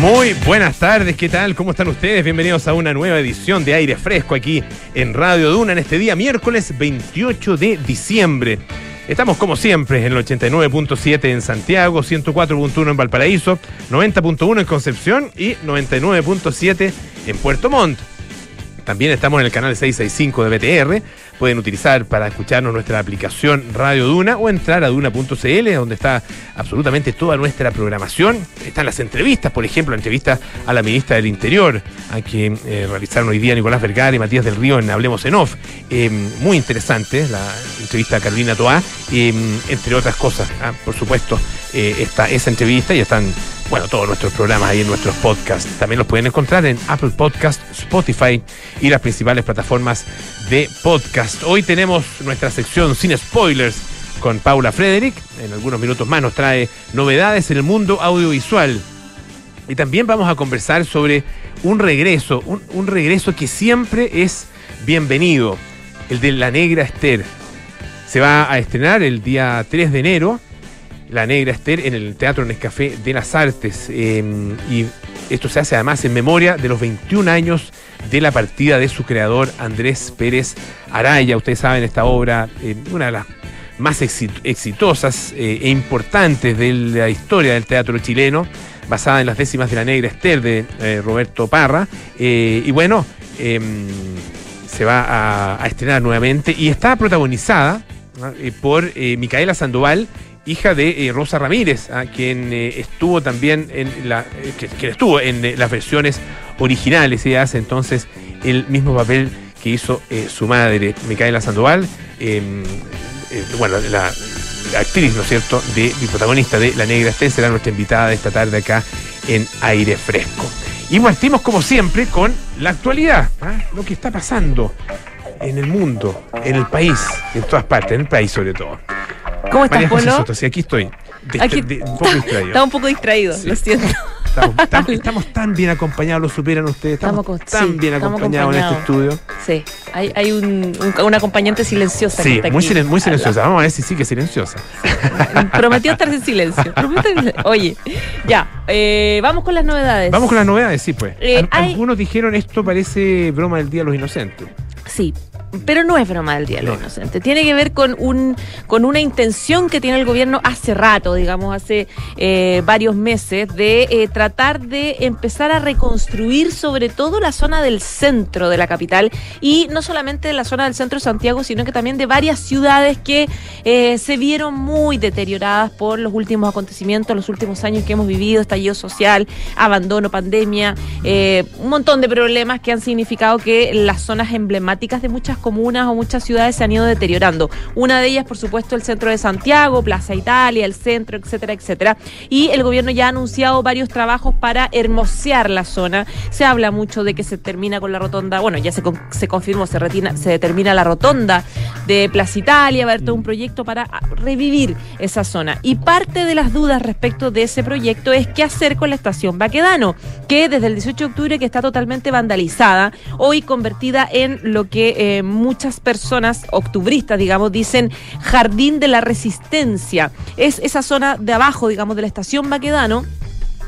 Muy buenas tardes, ¿qué tal? ¿Cómo están ustedes? Bienvenidos a una nueva edición de Aire Fresco aquí en Radio Duna en este día miércoles 28 de diciembre. Estamos como siempre en el 89.7 en Santiago, 104.1 en Valparaíso, 90.1 en Concepción y 99.7 en Puerto Montt. También estamos en el canal 665 de BTR. Pueden utilizar para escucharnos nuestra aplicación Radio Duna o entrar a duna.cl, donde está absolutamente toda nuestra programación. Están las entrevistas, por ejemplo, la entrevista a la ministra del Interior, a quien eh, realizaron hoy día Nicolás Vergara y Matías del Río en Hablemos en Off. Eh, muy interesante la entrevista a Carolina Toá, eh, entre otras cosas. Ah, por supuesto, está esa entrevista y están bueno, todos nuestros programas ahí en nuestros podcasts. También los pueden encontrar en Apple Podcast, Spotify y las principales plataformas de podcast. Hoy tenemos nuestra sección sin spoilers con Paula Frederick. En algunos minutos más nos trae novedades en el mundo audiovisual. Y también vamos a conversar sobre un regreso, un, regreso que siempre es bienvenido, el de La Negra Esther. Se va a estrenar el día 3 de enero la Negra Esther en el Teatro Nescafé de las Artes. Em, y esto se hace además en memoria de los 21 años de la partida de su creador Andrés Pérez Araya. Ustedes saben, esta obra, eh, una de las más exitosas eh, e importantes de la historia del teatro chileno, basada en las décimas de la Negra Esther de eh, Roberto Parra. y bueno, em, se va a, estrenar nuevamente y está protagonizada por Micaela Sandoval hija de Rosa Ramírez, a quien eh, estuvo también en la, que, estuvo en las versiones originales. Ella hace entonces el mismo papel que hizo su madre, Micaela Sandoval, em, bueno, la, actriz, ¿no es cierto?, de, protagonista de La Negra Estén, será nuestra invitada de esta tarde acá en Aire Fresco. Y partimos como siempre con la actualidad, ¿ah? lo que está pasando en el mundo, en el país, en todas partes, en el país sobre todo. ¿Cómo estás, Polo? sí, aquí estoy. aquí, un poco distraído. Estaba un poco distraído, lo siento. Estamos, tan bien acompañados, lo superan ustedes. Estamos, tan bien acompañados en este estudio. Sí, hay, hay un, un, acompañante silenciosa. Sí, muy, muy silenciosa. Vamos a ver si sigue silenciosa. Prometió estar en silencio. Oye, ya, eh, vamos con las novedades. Vamos con las novedades, sí, pues. Eh, algunos dijeron esto parece broma del Día de los Inocentes. Sí, pero no es broma del Día de los Inocentes. Tiene que ver con, un, con una intención que tiene el gobierno hace rato, digamos, hace eh, varios meses, de eh, tratar de empezar a reconstruir sobre todo la zona del centro de la capital y no solamente la zona del centro de Santiago, sino que también de varias ciudades que eh, se vieron muy deterioradas por los últimos acontecimientos, los últimos años que hemos vivido, estallido social, abandono, pandemia, un montón de problemas que han significado que las zonas emblemáticas de muchas comunas o muchas ciudades se han ido deteriorando. Una de ellas, por supuesto, el centro de Santiago, Plaza Italia, el centro, etcétera, etcétera. Y el gobierno ya ha anunciado varios trabajos para hermosear la zona. Se habla mucho de que se termina con la rotonda, bueno, ya se, se confirmó, se, retina, se determina la rotonda de Plaza Italia, va a haber todo un proyecto para revivir esa zona. Y parte de las dudas respecto de ese proyecto es qué hacer con la estación Baquedano, que desde el 18 de octubre que está totalmente vandalizada, hoy convertida en lo que eh, muchas personas octubristas, digamos, dicen Jardín de la Resistencia. Es esa zona de abajo, digamos, de la estación Baquedano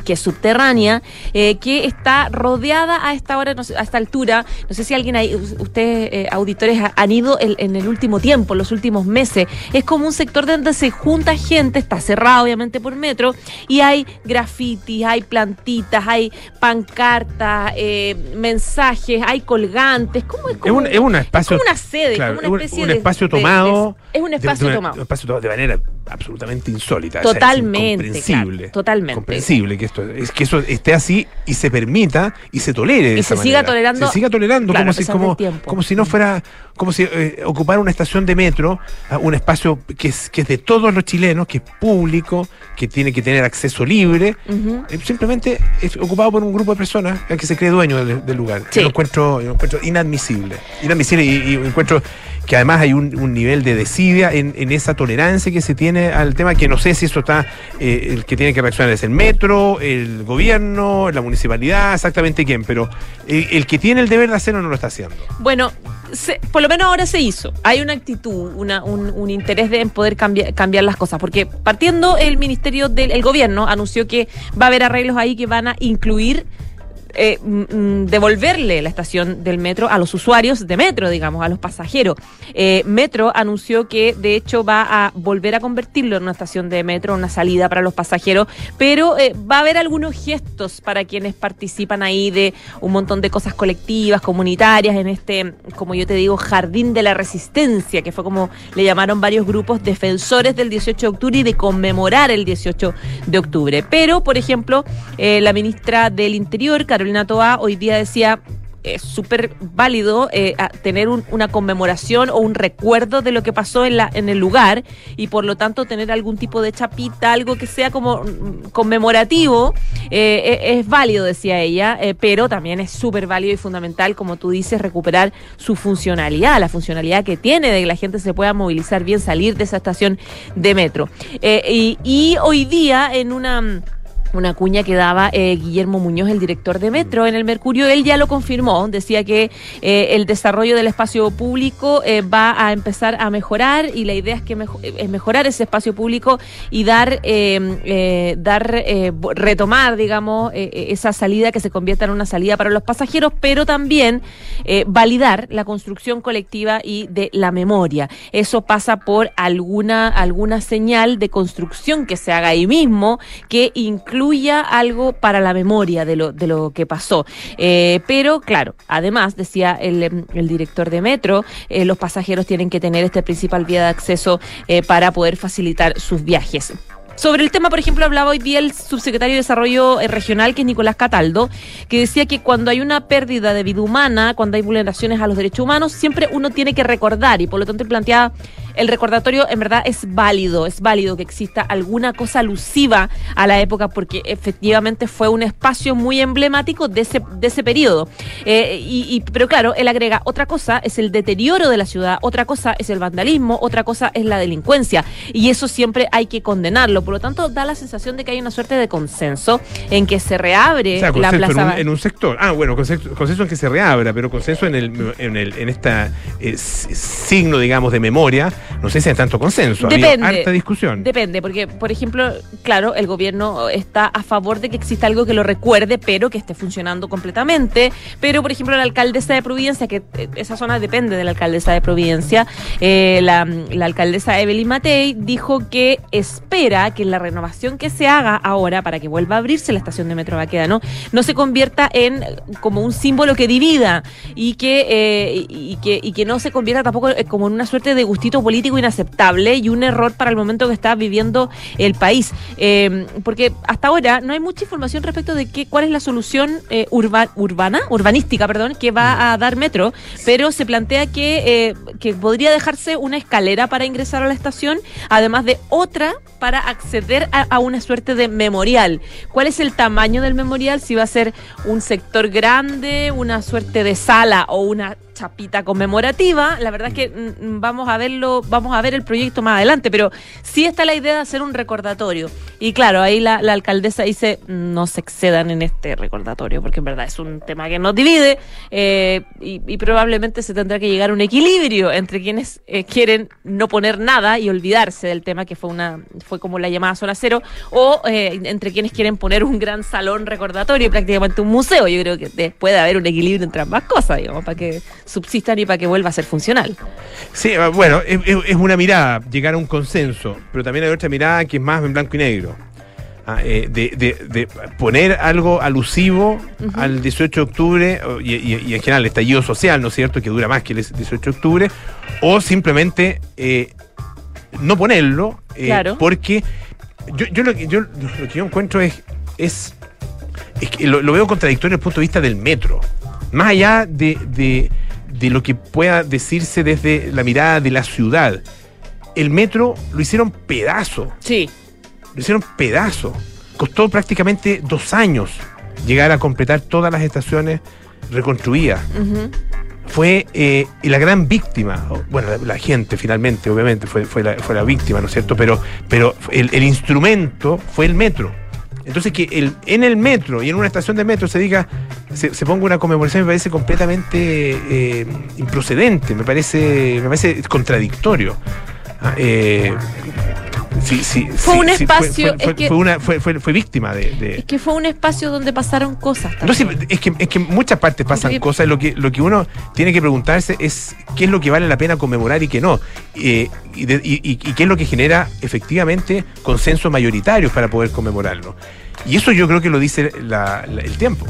que es subterránea, eh, que está rodeada a esta hora, a esta altura. No sé si alguien ahí, ustedes, eh, auditores, han ido en el último tiempo, en los últimos meses. Es como un sector donde se junta gente, está cerrado obviamente por metro, y hay grafitis, hay plantitas, hay pancartas, eh, mensajes, hay colgantes. ¿Cómo es? Como, es, un, espacio. Es como una sede, como una especie un, espacio tomado. Es un espacio tomado. Un espacio tomado de manera absolutamente insólita. Totalmente. totalmente. Comprensible que esto es que eso esté así y se permita y se tolere de y se siga tolerando se siga tolerando como si como, como si no fuera como si eh, ocupar una estación de metro un espacio que es que es de todos los chilenos que es público que tiene que tener acceso libre eh, simplemente es ocupado por un grupo de personas que se cree dueño del, lugar yo lo encuentro yo encuentro inadmisible inadmisible y, y encuentro que además hay un, nivel de desidia en, esa tolerancia que se tiene al tema, que no sé si eso está, eh, el que tiene que reaccionar es el metro, el gobierno, la municipalidad, exactamente quién, pero el, que tiene el deber de hacerlo no lo está haciendo. Bueno, por lo menos ahora se hizo. Hay una actitud, una, un, interés de en poder cambiar, cambiar las cosas. Porque partiendo el Ministerio del el Gobierno anunció que va a haber arreglos ahí que van a incluir eh, mm, mm, devolverle la estación del metro a los usuarios de metro, digamos, a los pasajeros. Eh, metro anunció que de hecho va a volver a convertirlo en una estación de metro, una salida para los pasajeros, pero eh, va a haber algunos gestos para quienes participan ahí de un montón de cosas colectivas, comunitarias, en este, como yo te digo, jardín de la resistencia, que fue como le llamaron varios grupos defensores del 18 de octubre y de conmemorar el 18 de octubre. Pero, por ejemplo, la ministra del Interior, Carolina Toa hoy día decía es súper válido eh, tener una conmemoración o un recuerdo de lo que pasó en, el lugar y por lo tanto tener algún tipo de chapita, algo que sea como mm, conmemorativo, eh, e, es, válido, decía ella, eh, pero también es súper válido y fundamental, como tú dices, recuperar su funcionalidad, la funcionalidad que tiene de que la gente se pueda movilizar bien, salir de esa estación de metro. y hoy día en una una cuña que daba eh, Guillermo Muñoz, el director de Metro en el Mercurio. Él ya lo confirmó, decía que eh, el desarrollo del espacio público eh, va a empezar a mejorar y la idea es que es mejorar ese espacio público y dar, dar retomar, digamos, esa salida que se convierta en una salida para los pasajeros, pero también validar la construcción colectiva y de la memoria. Eso pasa por alguna, alguna señal de construcción que se haga ahí mismo, que incluye incluya algo para la memoria de lo, de lo que pasó. Eh, pero claro, además, decía el, em, el director de Metro, eh, los pasajeros tienen que tener este principal vía de acceso eh, para poder facilitar sus viajes. Sobre el tema, por ejemplo, hablaba hoy día el subsecretario de Desarrollo Regional, que es Nicolás Cataldo, que decía que cuando hay una pérdida de vida humana, cuando hay vulneraciones a los derechos humanos, siempre uno tiene que recordar y por lo tanto planteaba el recordatorio en verdad es válido, es válido que exista alguna cosa alusiva a la época porque efectivamente fue un espacio muy emblemático de ese, de ese periodo. Eh, y, pero claro, él agrega, otra cosa es el deterioro de la ciudad, otra cosa es el vandalismo, otra cosa es la delincuencia. Y eso siempre hay que condenarlo. Por lo tanto, da la sensación de que hay una suerte de consenso en que se reabre la plaza. En un, sector. Ah, bueno, consenso, en que se reabra, pero consenso en el en, el, en esta eh, signo, digamos, de memoria no sé si hay tanto consenso. Depende. harta discusión. Depende, porque, por ejemplo, claro, el gobierno está a favor de que exista algo que lo recuerde, pero que esté funcionando completamente. Pero, por ejemplo, la alcaldesa de Providencia, que eh, esa zona depende de la alcaldesa de Providencia, eh, la, alcaldesa Evelyn Matei dijo que espera que la renovación que se haga ahora para que vuelva a abrirse la estación de Metro Baqueda, no se convierta en como un símbolo que divida y que, eh, y que, y que no se convierta tampoco como en una suerte de gustito político inaceptable y un error para el momento que está viviendo el país. Eh, porque hasta ahora no hay mucha información respecto de qué, cuál es la solución eh, urbana, urbanística, perdón, que va a dar Metro, pero se plantea que, eh, que podría dejarse una escalera para ingresar a la estación, además de otra para acceder a una suerte de memorial. ¿Cuál es el tamaño del memorial? Si va a ser un sector grande, una suerte de sala o una chapita conmemorativa. La verdad es que mm, mm, vamos a verlo, vamos a ver el proyecto más adelante, pero sí está la idea de hacer un recordatorio. Y claro, ahí la, alcaldesa dice, no se excedan en este recordatorio, porque en verdad es un tema que nos divide eh, y, probablemente se tendrá que llegar a un equilibrio entre quienes eh, quieren no poner nada y olvidarse del tema que fue una fue como la llamada zona cero, o eh, entre quienes quieren poner un gran salón recordatorio, prácticamente un museo. Yo creo que puede haber un equilibrio entre ambas cosas, digamos, para que subsistan y para que vuelva a ser funcional. Sí, ah, bueno, es, una mirada, llegar a un consenso, pero también hay otra mirada que es más en blanco y negro. Ah, eh, de, poner algo alusivo al 18 de octubre y, en general el estallido social, ¿no es cierto?, que dura más que el 18 de octubre, o simplemente eh, no ponerlo, eh, porque yo, lo que, yo, lo que yo encuentro es, es, que lo, veo contradictorio desde el punto de vista del metro. Más allá de, de lo que pueda decirse desde la mirada de la ciudad. El metro lo hicieron pedazo. Sí. Lo hicieron pedazo. Costó prácticamente dos años llegar a completar todas las estaciones reconstruidas. Fue eh, la gran víctima, bueno, la, gente finalmente, obviamente, fue, fue, la, fue la víctima, ¿no es cierto? Pero, pero el, el instrumento fue el metro Entonces que el, en el metro y en una estación de metro se diga, se, se ponga una conmemoración me parece completamente eh, improcedente, me parece, me parece contradictorio. Ah, eh, sí, sí, Fue sí, un espacio, Fue, fue- es que- fue una, fue, fue- fue víctima de. de- Es que fue un espacio donde pasaron cosas no, sí, también. es que, es que en muchas partes pasan Porque- cosas. Lo que, lo que uno tiene que preguntarse es qué es lo que vale la pena conmemorar y qué no. Eh, y, de- y- y- y qué es lo que genera efectivamente consensos mayoritarios para poder conmemorarlo. Y eso yo creo que lo dice la- la- el tiempo.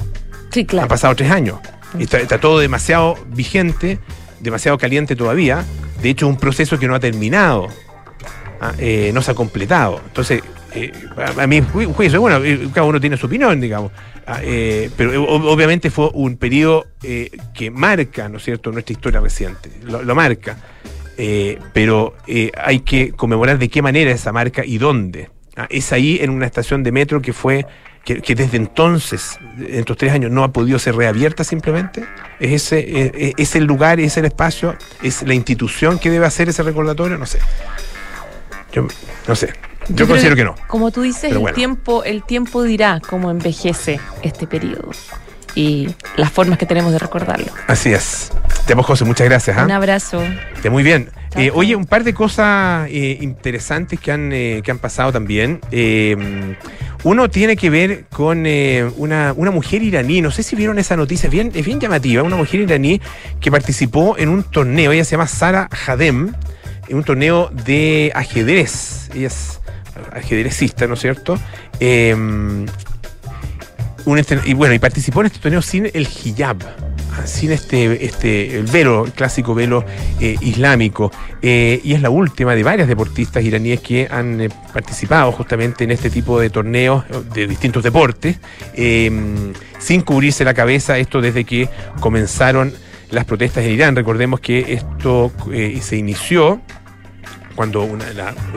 Sí, Han claro. pasado tres años. Está, está todo demasiado vigente, demasiado caliente todavía. De hecho, un proceso que no ha terminado. Ah, eh, no se ha completado. Entonces, eh, a, ju- juicio, bueno, eh, cada uno tiene su opinión, digamos. Ah, eh, pero ob- obviamente fue un periodo que marca, ¿no es cierto?, nuestra historia reciente. Lo, marca. Pero hay que conmemorar de qué manera esa marca y dónde. Ah, es ahí en una estación de metro que fue que, que desde entonces, en estos tres años, no ha podido ser reabierta simplemente. Es ese, eh, es el lugar, es el espacio, es la institución que debe hacer ese recordatorio, no sé. Yo no sé. Yo, considero que no. Como tú dices, el tiempo, el tiempo dirá cómo envejece este periodo y las formas que tenemos de recordarlo. Así es. Te amo, José, muchas gracias. ¿ah? Un abrazo. Muy bien. Eh, oye, un par de cosas eh, interesantes que han, eh, que han pasado también. Eh, uno tiene que ver con una, una mujer iraní. No sé si vieron esa noticia, es bien, es bien llamativa. Una mujer iraní que participó en un torneo. Ella se llama Sara Hadem, en un torneo de ajedrez. Ella es ajedrecista, ¿no es cierto? Este- y bueno, y participó en este torneo sin el hijab, ah, sin este, este el velo, el clásico velo eh, islámico. Eh, y es la última de varias deportistas iraníes que han eh, participado justamente en este tipo de torneos de distintos deportes, eh, sin cubrirse la cabeza, esto desde que comenzaron las protestas en Irán. Recordemos que esto eh, se inició cuando una,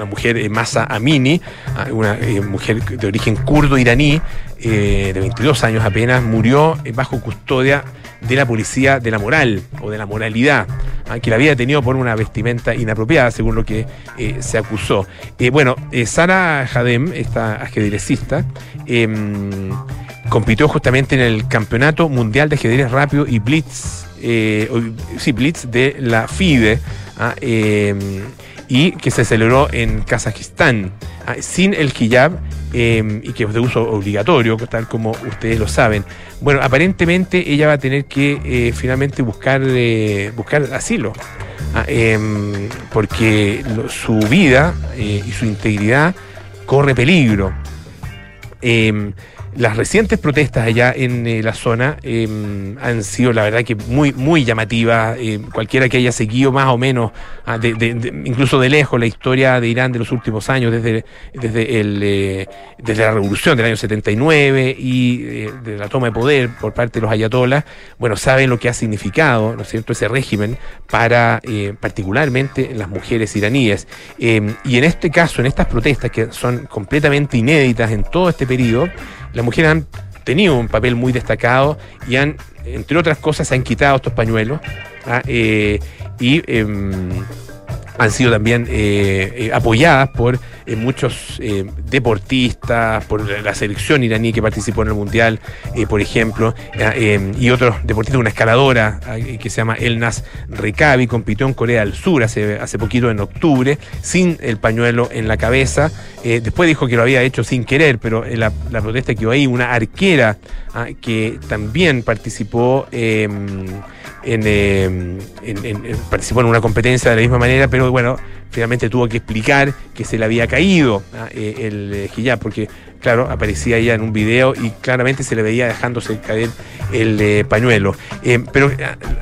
mujer, eh, Masa Amini, ah, una eh, mujer de origen kurdo iraní, eh, de 22 años apenas, murió bajo custodia de la policía de la moral o de la moralidad, ah, que la había detenido por una vestimenta inapropiada, según lo que se acusó. Bueno, Sara Hadem, esta ajedrecista, em, compitió justamente en el Campeonato Mundial de Ajedrez Rápido y Blitz, sí, Blitz de la FIDE, ah, em, y que se celebró en Kazajistán, ah, sin el hijab em, y que es de uso obligatorio, tal como ustedes lo saben. Bueno, aparentemente ella va a tener que eh, finalmente buscar, eh, buscar asilo. ah, em, porque su vida eh, y su integridad corre peligro. Las recientes protestas allá en eh, la zona em, han sido, la verdad, que muy, muy llamativas. Em, cualquiera que haya seguido más o menos, ah, incluso de lejos, la historia de Irán de los últimos años, desde, desde, el, eh, desde la revolución del año 79 y eh, de la toma de poder por parte de los ayatolás, bueno, saben lo que ha significado, ¿no es cierto?, ese régimen para particularmente las mujeres iraníes. Em, y en este caso, en estas protestas que son completamente inéditas en todo este periodo, las mujeres han tenido un papel muy destacado y han, entre otras cosas, han quitado estos pañuelos ah, eh, y em, han sido también eh, eh, apoyadas por eh, muchos deportistas, por la selección iraní que participó en el Mundial, por ejemplo, y otros deportistas, una escaladora que se llama Elnas Rekabi, compitió en Corea del Sur hace, hace poquito en octubre, sin el pañuelo en la cabeza. Después dijo que lo había hecho sin querer, pero la, la protesta quedó ahí. Una arquera ah, que también participó. eh, en- participó en una competencia de la misma manera, pero bueno, finalmente tuvo que explicar que se le había caído eh, el eh, hijab, porque claro, aparecía ella en un video y claramente se le veía dejándose caer el eh, pañuelo. Pero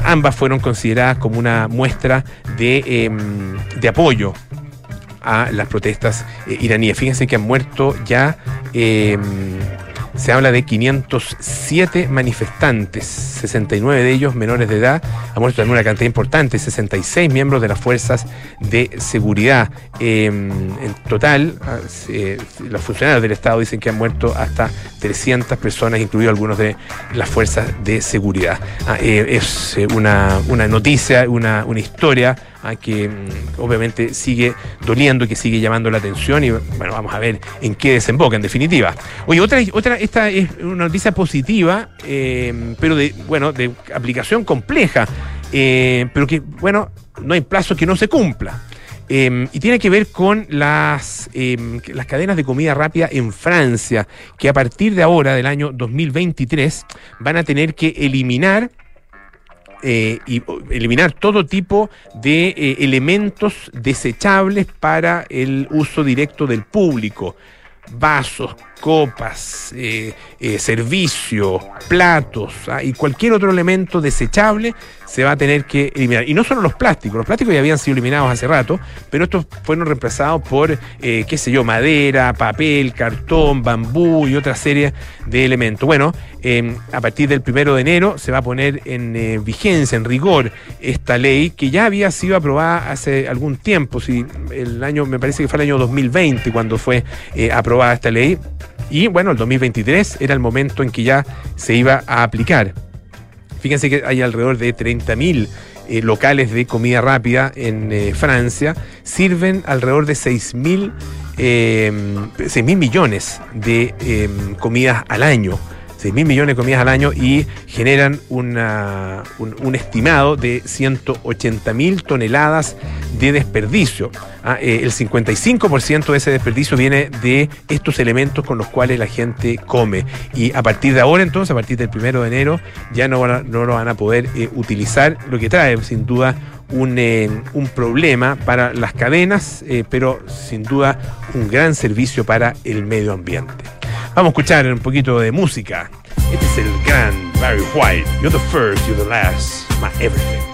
ambas fueron consideradas como una muestra de, eh, de apoyo a las protestas iraníes. Fíjense que han muerto ya, eh, se habla de 507 manifestantes, 69 de ellos menores de edad, ha muerto también una cantidad importante, 66 miembros de las fuerzas de seguridad. Eh, en total, ah, los funcionarios del Estado dicen que han muerto hasta 300 personas, incluidos algunos de las fuerzas de seguridad. Ah, eh, es eh, una, una noticia, una, una historia a que mm, obviamente sigue doliendo, que sigue llamando la atención y bueno, vamos a ver en qué desemboca en definitiva. Oye, otra, otra esta es una noticia positiva, eh, pero de, bueno, de aplicación compleja, eh, pero que, bueno, no hay plazo que no se cumpla. Em, y tiene que ver con las, las cadenas de comida rápida en Francia, que a partir de ahora, del año 2023, van a tener que eliminar eh, y eliminar todo tipo de eh, elementos desechables para el uso directo del público. Vasos, copas, eh, eh, servicio, platos ah, y cualquier otro elemento desechable se va a tener que eliminar. Y no solo los plásticos, los plásticos ya habían sido eliminados hace rato, pero estos fueron reemplazados por, eh, qué sé yo, madera, papel, cartón, bambú y otra serie de elementos. Bueno, em, a partir del primero de enero se va a poner en vigencia, en rigor, esta ley que ya había sido aprobada hace algún tiempo, si el año, me parece que fue el año 2020 cuando fue aprobada esta ley y bueno, el 2023 era el momento en que ya se iba a aplicar. Fíjense que hay alrededor de 30.000 eh, locales de comida rápida en eh, Francia. Sirven alrededor de 6.000 eh, millones de em, comidas al año. 6 mil millones de comidas al año y generan un, estimado de 180 mil toneladas de desperdicio. Ah, eh, el 55% de ese desperdicio viene de estos elementos con los cuales la gente come. Y a partir de ahora, entonces, a partir del primero de enero, ya no, no lo van a poder eh, utilizar, lo que trae sin duda un, eh, un, problema para las cadenas, pero sin duda un gran servicio para el medio ambiente. Vamos a escuchar un poquito de música. Este es el gran Barry White. You're the first, you're the last, my everything.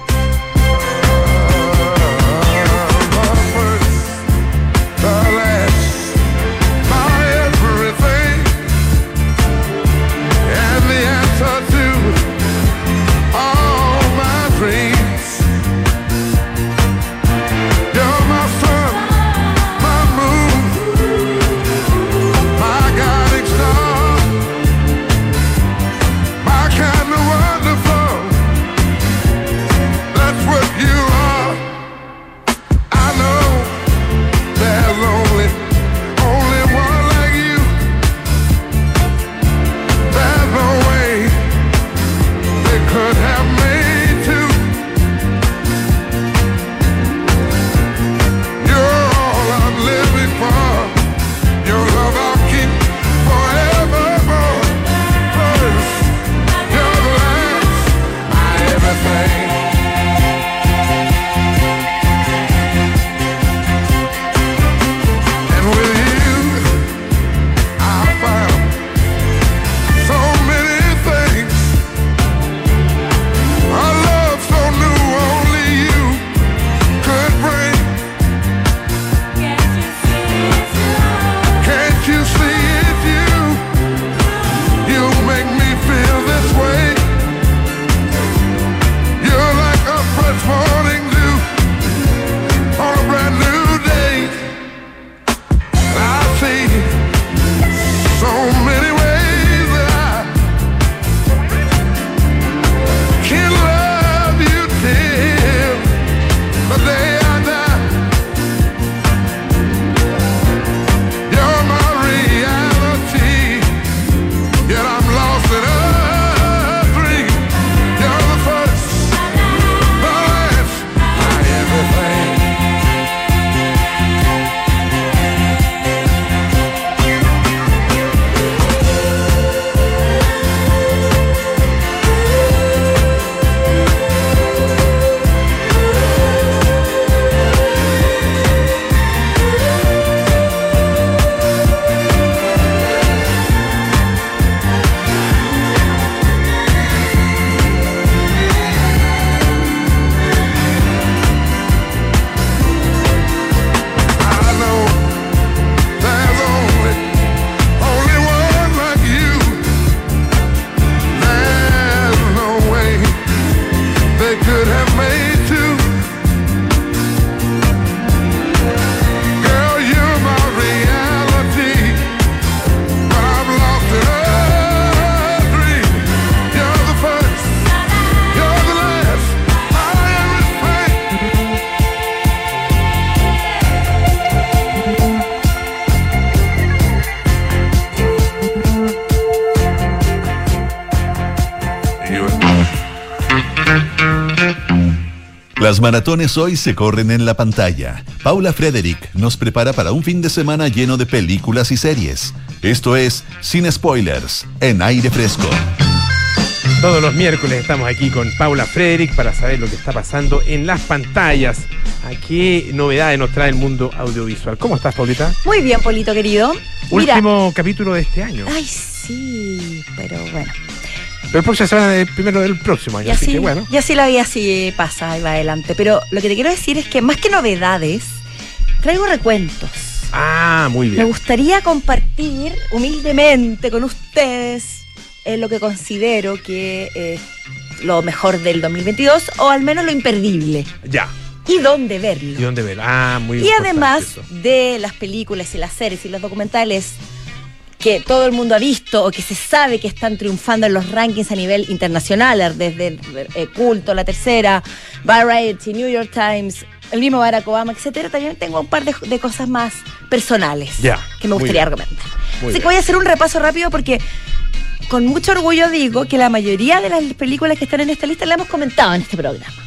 Las maratones hoy se corren en la pantalla. Paula Frederick nos prepara para un fin de semana lleno de películas y series. Esto es Sin Spoilers, en aire fresco. Todos los miércoles estamos aquí con Paula Frederick para saber lo que está pasando en las pantallas. ¿A qué novedades nos trae el mundo audiovisual? ¿Cómo estás, Paulita? Muy bien, Polito querido. Último capítulo de este año. Ay, sí, pero bueno. Pero el próximo semana del primero del próximo año, Y así así, que bueno. y así la vida así pasa y va adelante. Pero lo que te quiero decir es que más que novedades, traigo recuentos. Ah, muy Me bien. gustaría compartir humildemente con ustedes eh, lo que considero que es lo mejor del 2022 o al menos lo imperdible Ya. y dónde verlo. ¿Y dónde ver? Ah, muy Y importante además eso. de las películas y las series y los documentales que todo el mundo ha visto o que se sabe que están triunfando en los rankings a nivel internacional, desde eh, Culto, La Tercera, Variety, New York Times, el mismo Barack Obama, etcétera, también tengo un par de, de cosas más personales que me gustaría. Muy Así bien. que voy a hacer un repaso rápido porque con mucho orgullo digo que la mayoría de las películas que están en esta lista la hemos comentado en este programa.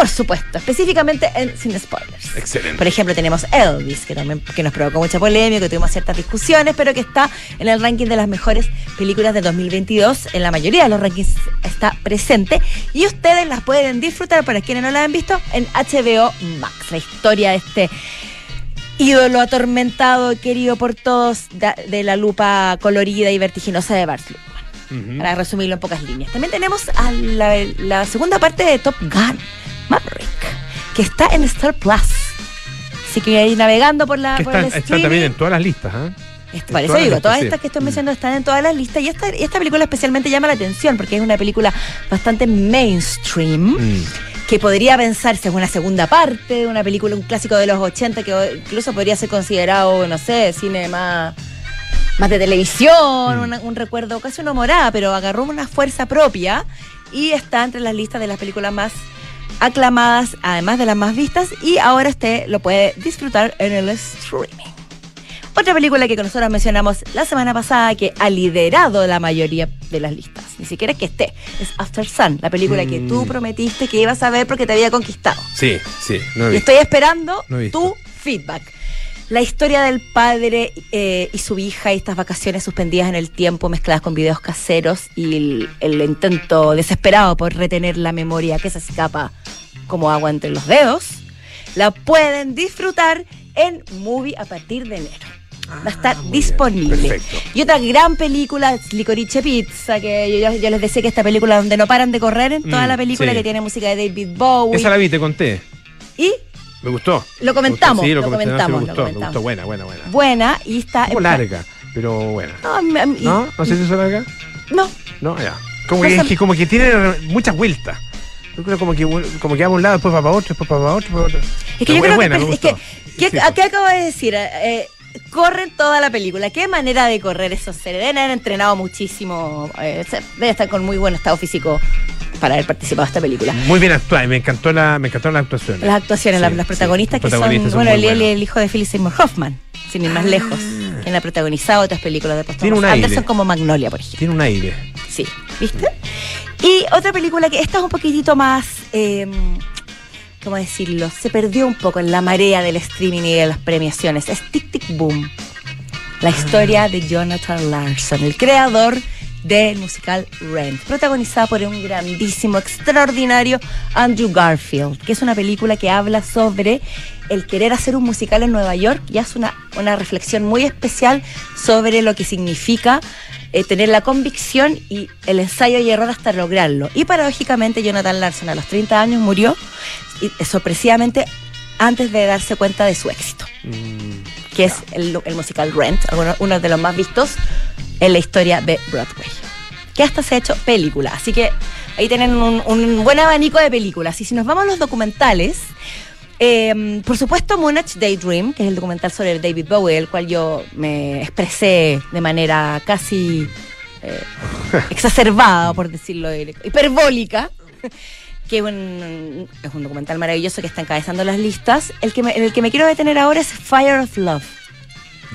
Por supuesto, específicamente en Sin Spoilers. Excelente. Por ejemplo, tenemos Elvis, que también que nos provocó mucha polémica, que tuvimos ciertas discusiones, pero que está en el ranking de las mejores películas de 2022. En la mayoría de los rankings está presente. Y ustedes las pueden disfrutar, para quienes no la han visto, en HBO Max. La historia de este ídolo atormentado, querido por todos, de, la lupa colorida y vertiginosa de Bart Luhrmann para resumirlo en pocas líneas. También tenemos a la, la segunda parte de Top Gun, Maverick, que está en Star Plus. Así que ahí navegando por la Que por están, el están streaming. también en todas las listas, ¿ah? Esto- Por eso digo, todas estas que estoy Mm. mencionando están en todas las listas y esta, y esta película especialmente llama la atención porque es una película bastante mainstream Mm. que podría pensarse en una segunda parte de una película, un clásico de los 80 que incluso podría ser considerado, no sé, cine más, más de televisión, Mm. una- un recuerdo casi una morada, pero agarró una fuerza propia y está entre las listas de las películas más aclamadas, además de las más vistas, y ahora usted lo puede disfrutar en el streaming. Otra película que nosotros mencionamos la semana pasada que ha liderado la mayoría de las listas, ni siquiera es que esté, es After Sun, la película que tú Mm. prometiste que ibas a ver porque te había conquistado. Sí, sí, no he Y visto. estoy esperando No tu feedback. La historia del padre eh, y su hija y estas vacaciones suspendidas en el tiempo mezcladas con videos caseros y el, el intento desesperado por retener la memoria que se escapa como agua entre los dedos, la pueden disfrutar en Movie a partir de enero. Va a estar Ah, bien. disponible. Y otra gran película Licorice Pizza, que yo, yo les decía que esta película donde no paran de correr en toda Mm, la película, sí. que tiene música de David Bowie. Esa la vi, te conté. Y Me gustó. Lo comentamos, Sí, lo no, sí, comentamos, me lo gustó, me gustó. Buena, buena, buena. buena y está Un poco larga, pero buena. No, a mí- a mí- ¿No? ¿No sé si es larga? no, No, ya. Como que, es que como que tiene muchas vueltas. Yo creo como que como que va a un lado, después va para otro, después va para otro, para otro. Es que Pero yo creo buena, que, es que. ¿qué, Sí, ¿a qué acabo de decir? Eh, corren toda la película. ¿Qué manera de correr esos seres? Deben haber entrenado muchísimo. eh, se- deben estar con muy buen estado físico para haber participado de esta película. Muy bien actuada, y me encantó la, me encantaron las actuaciones. Las actuaciones, Sí, las, las sí, protagonistas los que protagonistas son, bueno, él buenos. es el hijo de Philip Seymour Hoffman, sin ir más lejos, quien ha protagonizado otras películas de Tiene un aire. Anderson como Magnolia, por ejemplo. Tiene un aire. Sí, ¿viste? Y otra película que esta es un poquitito más, eh, ¿cómo decirlo? Se perdió un poco en la marea del streaming y de las premiaciones. Es Tic Tic Boom. La historia de Jonathan Larson, el creador del musical Rent, protagonizada por un grandísimo, extraordinario Andrew Garfield, que es una película que habla sobre el querer hacer un musical en Nueva York y hace una, una reflexión muy especial sobre lo que significa eh, tener la convicción y el ensayo y error hasta lograrlo. Y paradójicamente Jonathan Larson a los 30 años murió y, eh, sorpresivamente antes de darse cuenta de su éxito Mm, que es el, el musical Rent, uno, de los más vistos en la historia de Broadway. Que hasta se ha hecho película. Así que ahí tienen un, un buen abanico de películas. Y si nos vamos a los documentales, eh, por supuesto Moonage Daydream, que es el documental sobre David Bowie, el cual yo me expresé de manera casi eh, exacerbada, por decirlo hiperbólica. Que es un, es un documental maravilloso que está encabezando las listas. El que me- en el que me quiero detener ahora es Fire of Love.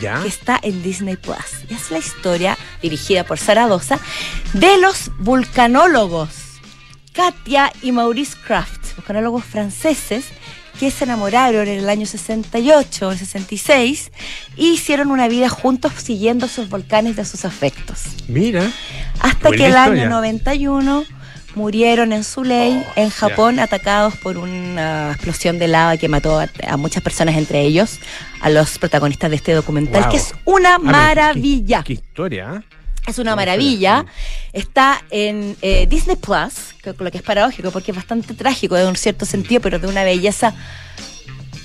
Ya. que está en Disney Plus. Y es la historia, dirigida por Sara Dosa, de los vulcanólogos Katia y Maurice Kraft, vulcanólogos franceses que se enamoraron en el año 68 o el 66 y hicieron una vida juntos siguiendo sus volcanes de sus afectos. Mira. Hasta que el historia. año 91 murieron en Suley, Oh, en Japón, atacados por una explosión de lava que mató a, a muchas personas, entre ellos a los protagonistas de este documental, Wow. que es una Ah, maravilla. Qué, qué historia, ¿eh? Es una maravilla. Está en eh, Disney Plus, que- lo que es paradójico porque es bastante trágico de un cierto sentido, pero de una belleza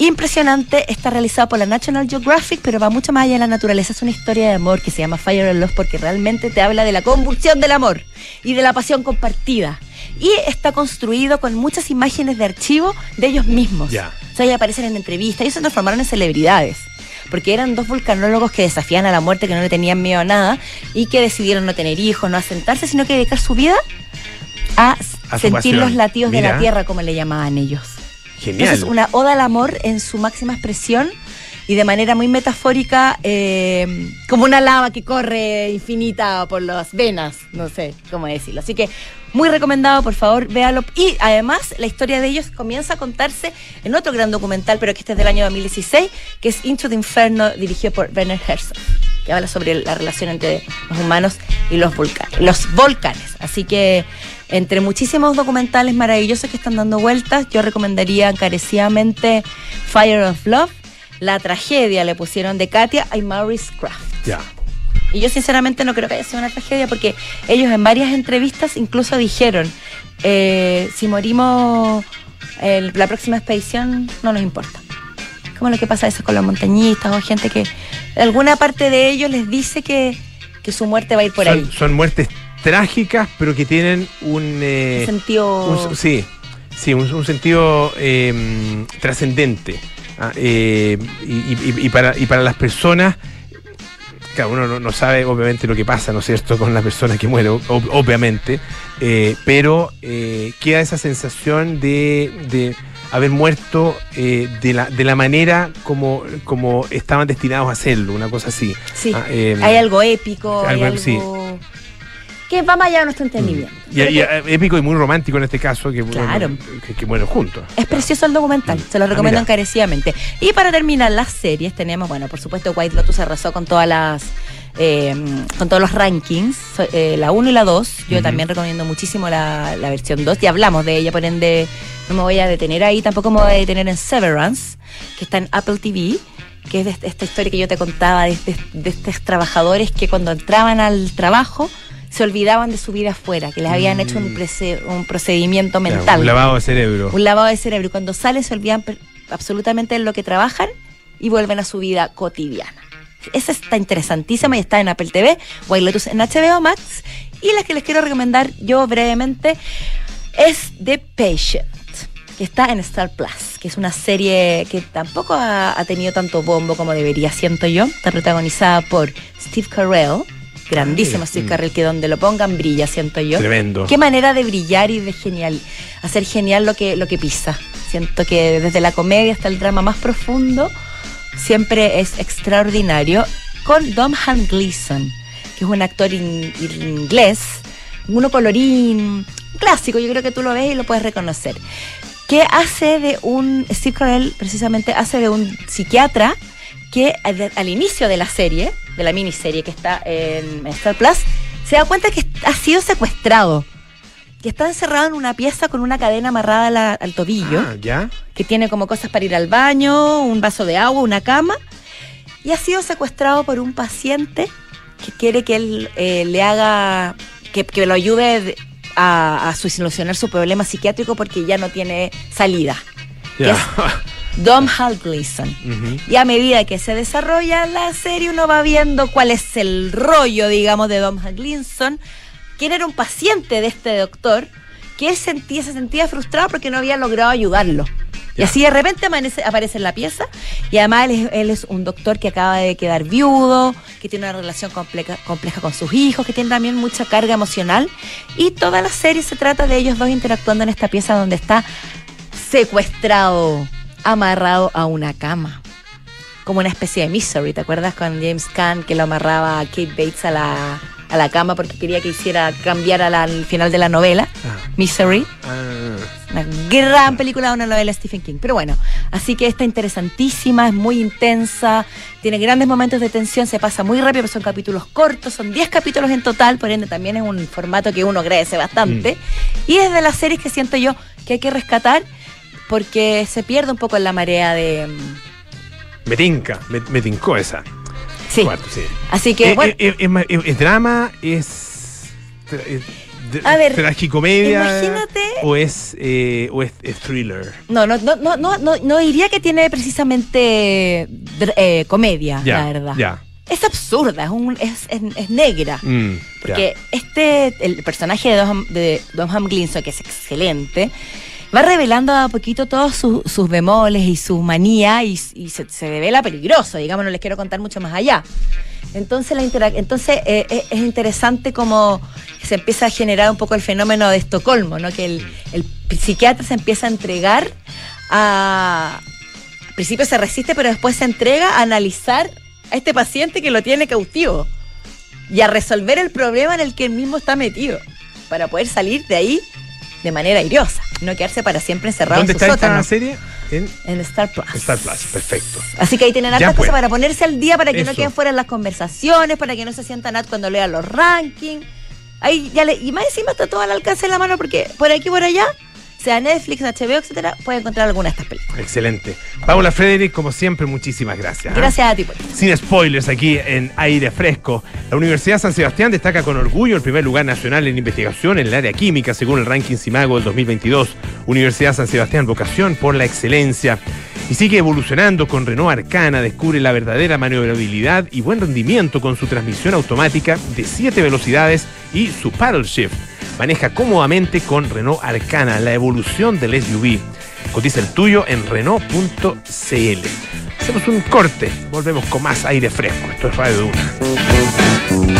impresionante. Está realizado por la National Geographic, pero va mucho más allá de la naturaleza. Es una historia de amor que se llama Fire and Love porque realmente te habla de la convulsión del amor y de la pasión compartida. Y está construido con muchas imágenes de archivo de ellos mismos. Ya. O sea, ellos aparecen en entrevistas. Ellos se transformaron en celebridades. Porque eran dos vulcanólogos que desafían a la muerte, que no le tenían miedo a nada y que decidieron no tener hijos, no asentarse, sino que dedicar su vida a, sentir los latidos de la tierra, como le llamaban ellos. Genial. Entonces, una oda al amor en su máxima expresión y de manera muy metafórica, eh, como una lava que corre infinita por las venas, no sé cómo decirlo. Así que muy recomendado, por favor, véalo. Y además, la historia de ellos comienza a contarse en otro gran documental, pero que este es del año 2016, que es Into the Inferno, dirigido por Werner Herzog, que habla sobre la relación entre los humanos y los volcanes. Los volcanes. Así que entre muchísimos documentales maravillosos que están dando vueltas, yo recomendaría encarecidamente Fire of Love, La tragedia le pusieron de Katia y Maurice Kraft. Ya. Y yo sinceramente no creo que haya sido una tragedia porque ellos en varias entrevistas incluso dijeron, eh, si morimos el- la próxima expedición no nos importa. Como lo que pasa a veces con los montañistas o gente que alguna parte de ellos les dice que, que su muerte va a ir por son, ahí. son muertes trágicas, pero que tienen un. eh, Un sentido... un- sí, sí, un, un sentido eh, trascendente. Ah, eh, y, y- y para, y para las personas. Claro, uno no, no sabe obviamente lo que pasa, ¿no es cierto?, con las personas que mueren, ob- obviamente, eh, pero eh, queda esa sensación de, de haber muerto eh, de, la, de la manera como, como estaban destinados a hacerlo, una cosa así. Sí, Ah, eh, hay algo épico, algo- hay algo sí. que va más allá de nuestro entendimiento. Y, Pero y, que eh, épico y muy romántico en este caso, que, Claro. bueno, que, que mueren juntos. es precioso el documental, se lo Ah, recomiendo encarecidamente. Y para terminar las series tenemos, bueno, por supuesto White Lotus arrasó con todas las eh, con todos los rankings, eh, la 1 y la 2. Yo también recomiendo muchísimo la, la versión 2. Ya hablamos de ella, por ende no me voy a detener ahí, tampoco me voy a detener en Severance, que está en Apple TV, que es de esta historia que yo te contaba de, de- de estos trabajadores que cuando entraban al trabajo se olvidaban de su vida afuera, que les habían hecho un, Mm. un procedimiento Claro, mental un lavado de cerebro. un lavado de cerebro. Y cuando salen se olvidan absolutamente de lo que trabajan y vuelven a su vida cotidiana. Esa está interesantísima y está en Apple TV, White Lotus en HBO Max. Y la que les quiero recomendar yo brevemente es The Patient, que está en Star Plus, que es una serie que tampoco ha, ha tenido tanto bombo como debería, siento yo. Está protagonizada por Steve Carell, grandísimo Ah, Steve mm. Carell, que donde lo pongan brilla, siento yo. Tremendo. Qué manera de brillar y de genial, hacer genial lo que, lo que pisa. Siento que desde la comedia hasta el drama más profundo, siempre es extraordinario. Con Dom Han Gleason, que es un actor in- inglés, uno colorín, clásico, yo creo que tú lo ves y lo puedes reconocer. Que hace de un, Steve Carell precisamente hace de un psiquiatra que al, al inicio de la serie, de la miniserie que está en Star Plus, se da cuenta que ha sido secuestrado. Que está encerrado en una pieza con una cadena amarrada a la- al tobillo, Ah, ¿Ya? que tiene como cosas para ir al baño, un vaso de agua, una cama, y ha sido secuestrado por un paciente que quiere que él eh, le haga, que, que lo ayude de- a, a solucionar su problema psiquiátrico porque ya no tiene salida. Ya. Dom Hal Gleason. Y a medida que se desarrolla la serie, uno va viendo cuál es el rollo, digamos, de Dom Gleason, quien era un paciente de este doctor, que él sentía, se sentía frustrado porque no había logrado ayudarlo. Y así de repente amanece- aparece en la pieza y además él es, él es un doctor que acaba de quedar viudo, que tiene una relación compleja, compleja con sus hijos, que tiene también mucha carga emocional y toda la serie se trata de ellos dos interactuando en esta pieza donde está secuestrado, amarrado a una cama como una especie de misery. ¿Te acuerdas con James Caan que lo amarraba a Kate Bates a la, a la cama porque quería que hiciera cambiar al final de la novela? Ah. Misery. Ah. Una gran película de una novela de Stephen King. Pero bueno, así que está interesantísima, es muy intensa, tiene grandes momentos de tensión, se pasa muy rápido, pero son capítulos cortos, son 10 capítulos en total, por ende también es un formato que uno agradece bastante. Y es de las series que siento yo que hay que rescatar porque se pierde un poco en la marea de... mm, Me tinca, me, me tincó esa. Sí. Así que, Eh, bueno, eh, eh, es, drama? ¿Es, A ver, tragicomedia? imagínate- ¿O es, eh, o es, es thriller? no, no, no, no, no, no, no diría que tiene precisamente eh, comedia, la verdad. Ya. Es absurda, es, un, es, negra. Mm, Porque este, el personaje de Domham, de Gleeson, que es excelente, va revelando a poquito todos sus- sus bemoles y su manía y, y se, se revela peligroso, digamos, no les quiero contar mucho más allá. Entonces, la entonces eh, eh, es interesante como se empieza a generar un poco el fenómeno de Estocolmo, ¿no? que el, el psiquiatra se empieza a entregar a... Al principio se resiste, pero después se entrega a analizar a este paciente que lo tiene cautivo y a resolver el problema en el que él mismo está metido para poder salir de ahí de manera iriosa, no quedarse para siempre encerrado ¿Dónde en su está esta sótano. serie? En En Star Plus. Star Plus, perfecto. Así que ahí tienen hartas cosas para ponerse al día, para que no queden fuera en las conversaciones, para que no se sientan at cuando lean los rankings. Ahí ya le, y más encima está todo al alcance de la mano porque por aquí y por allá, sea Netflix, HBO, etcétera, puede encontrar alguna de estas películas. Excelente. Paula Frederick, como siempre, muchísimas gracias. ¿ah? Gracias a ti por Sin spoilers aquí en aire fresco. La Universidad San Sebastián destaca con orgullo el primer lugar nacional en investigación en el área química según el ranking Simago del 2022. Universidad San Sebastián, vocación por la excelencia. Y sigue evolucionando con Renault Arcana, descubre la verdadera maniobrabilidad y buen rendimiento con su transmisión automática de 7 velocidades y su paddle shift. Maneja cómodamente con Renault Arcana, la evolución del SUV. Cotiza el tuyo en Renault.cl. Hacemos un corte, volvemos con más aire fresco. Esto es Radio Duna.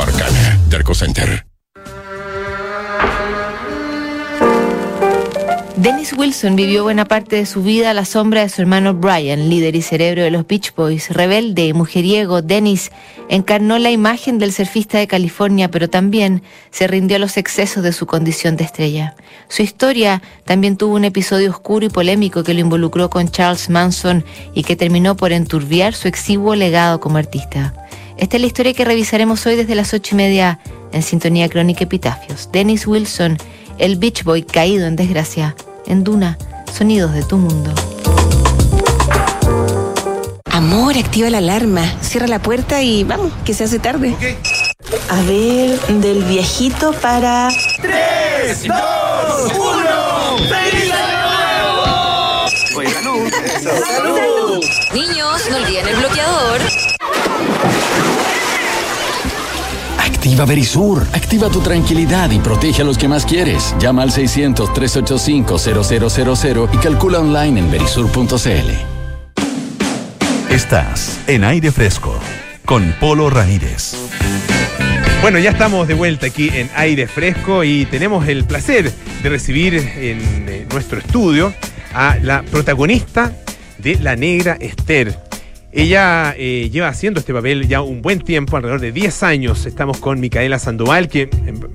Arcana. Derco Center. Dennis Wilson vivió buena parte de su vida a la sombra de su hermano Brian, líder y cerebro de los Beach Boys. Rebelde y mujeriego, Dennis encarnó la imagen del surfista de California, pero también se rindió a los excesos de su condición de estrella. Su historia también tuvo un episodio oscuro y polémico que lo involucró con Charles Manson y que terminó por enturbiar su exiguo legado como artista. Esta es la historia que revisaremos hoy desde las ocho y media en Sintonía Crónica Epitafios. Dennis Wilson, el Beach Boy caído en desgracia, en Duna, sonidos de tu mundo. Amor, activa la alarma, cierra la puerta y vamos, que se hace tarde. A ver, del viejito para... Niños, no olviden el bloqueador. Activa Verisur. Activa tu tranquilidad y protege a los que más quieres. Llama al 600-385-0000 y calcula online en verisur.cl. Estás en aire fresco con Polo Ramírez. Bueno, ya estamos de vuelta aquí en aire fresco y tenemos el placer de recibir en eh, nuestro estudio a la protagonista de La Negra Esther. Ella eh, lleva haciendo este papel ya un buen tiempo, alrededor de 10 años. Estamos con Micaela Sandoval, que eh,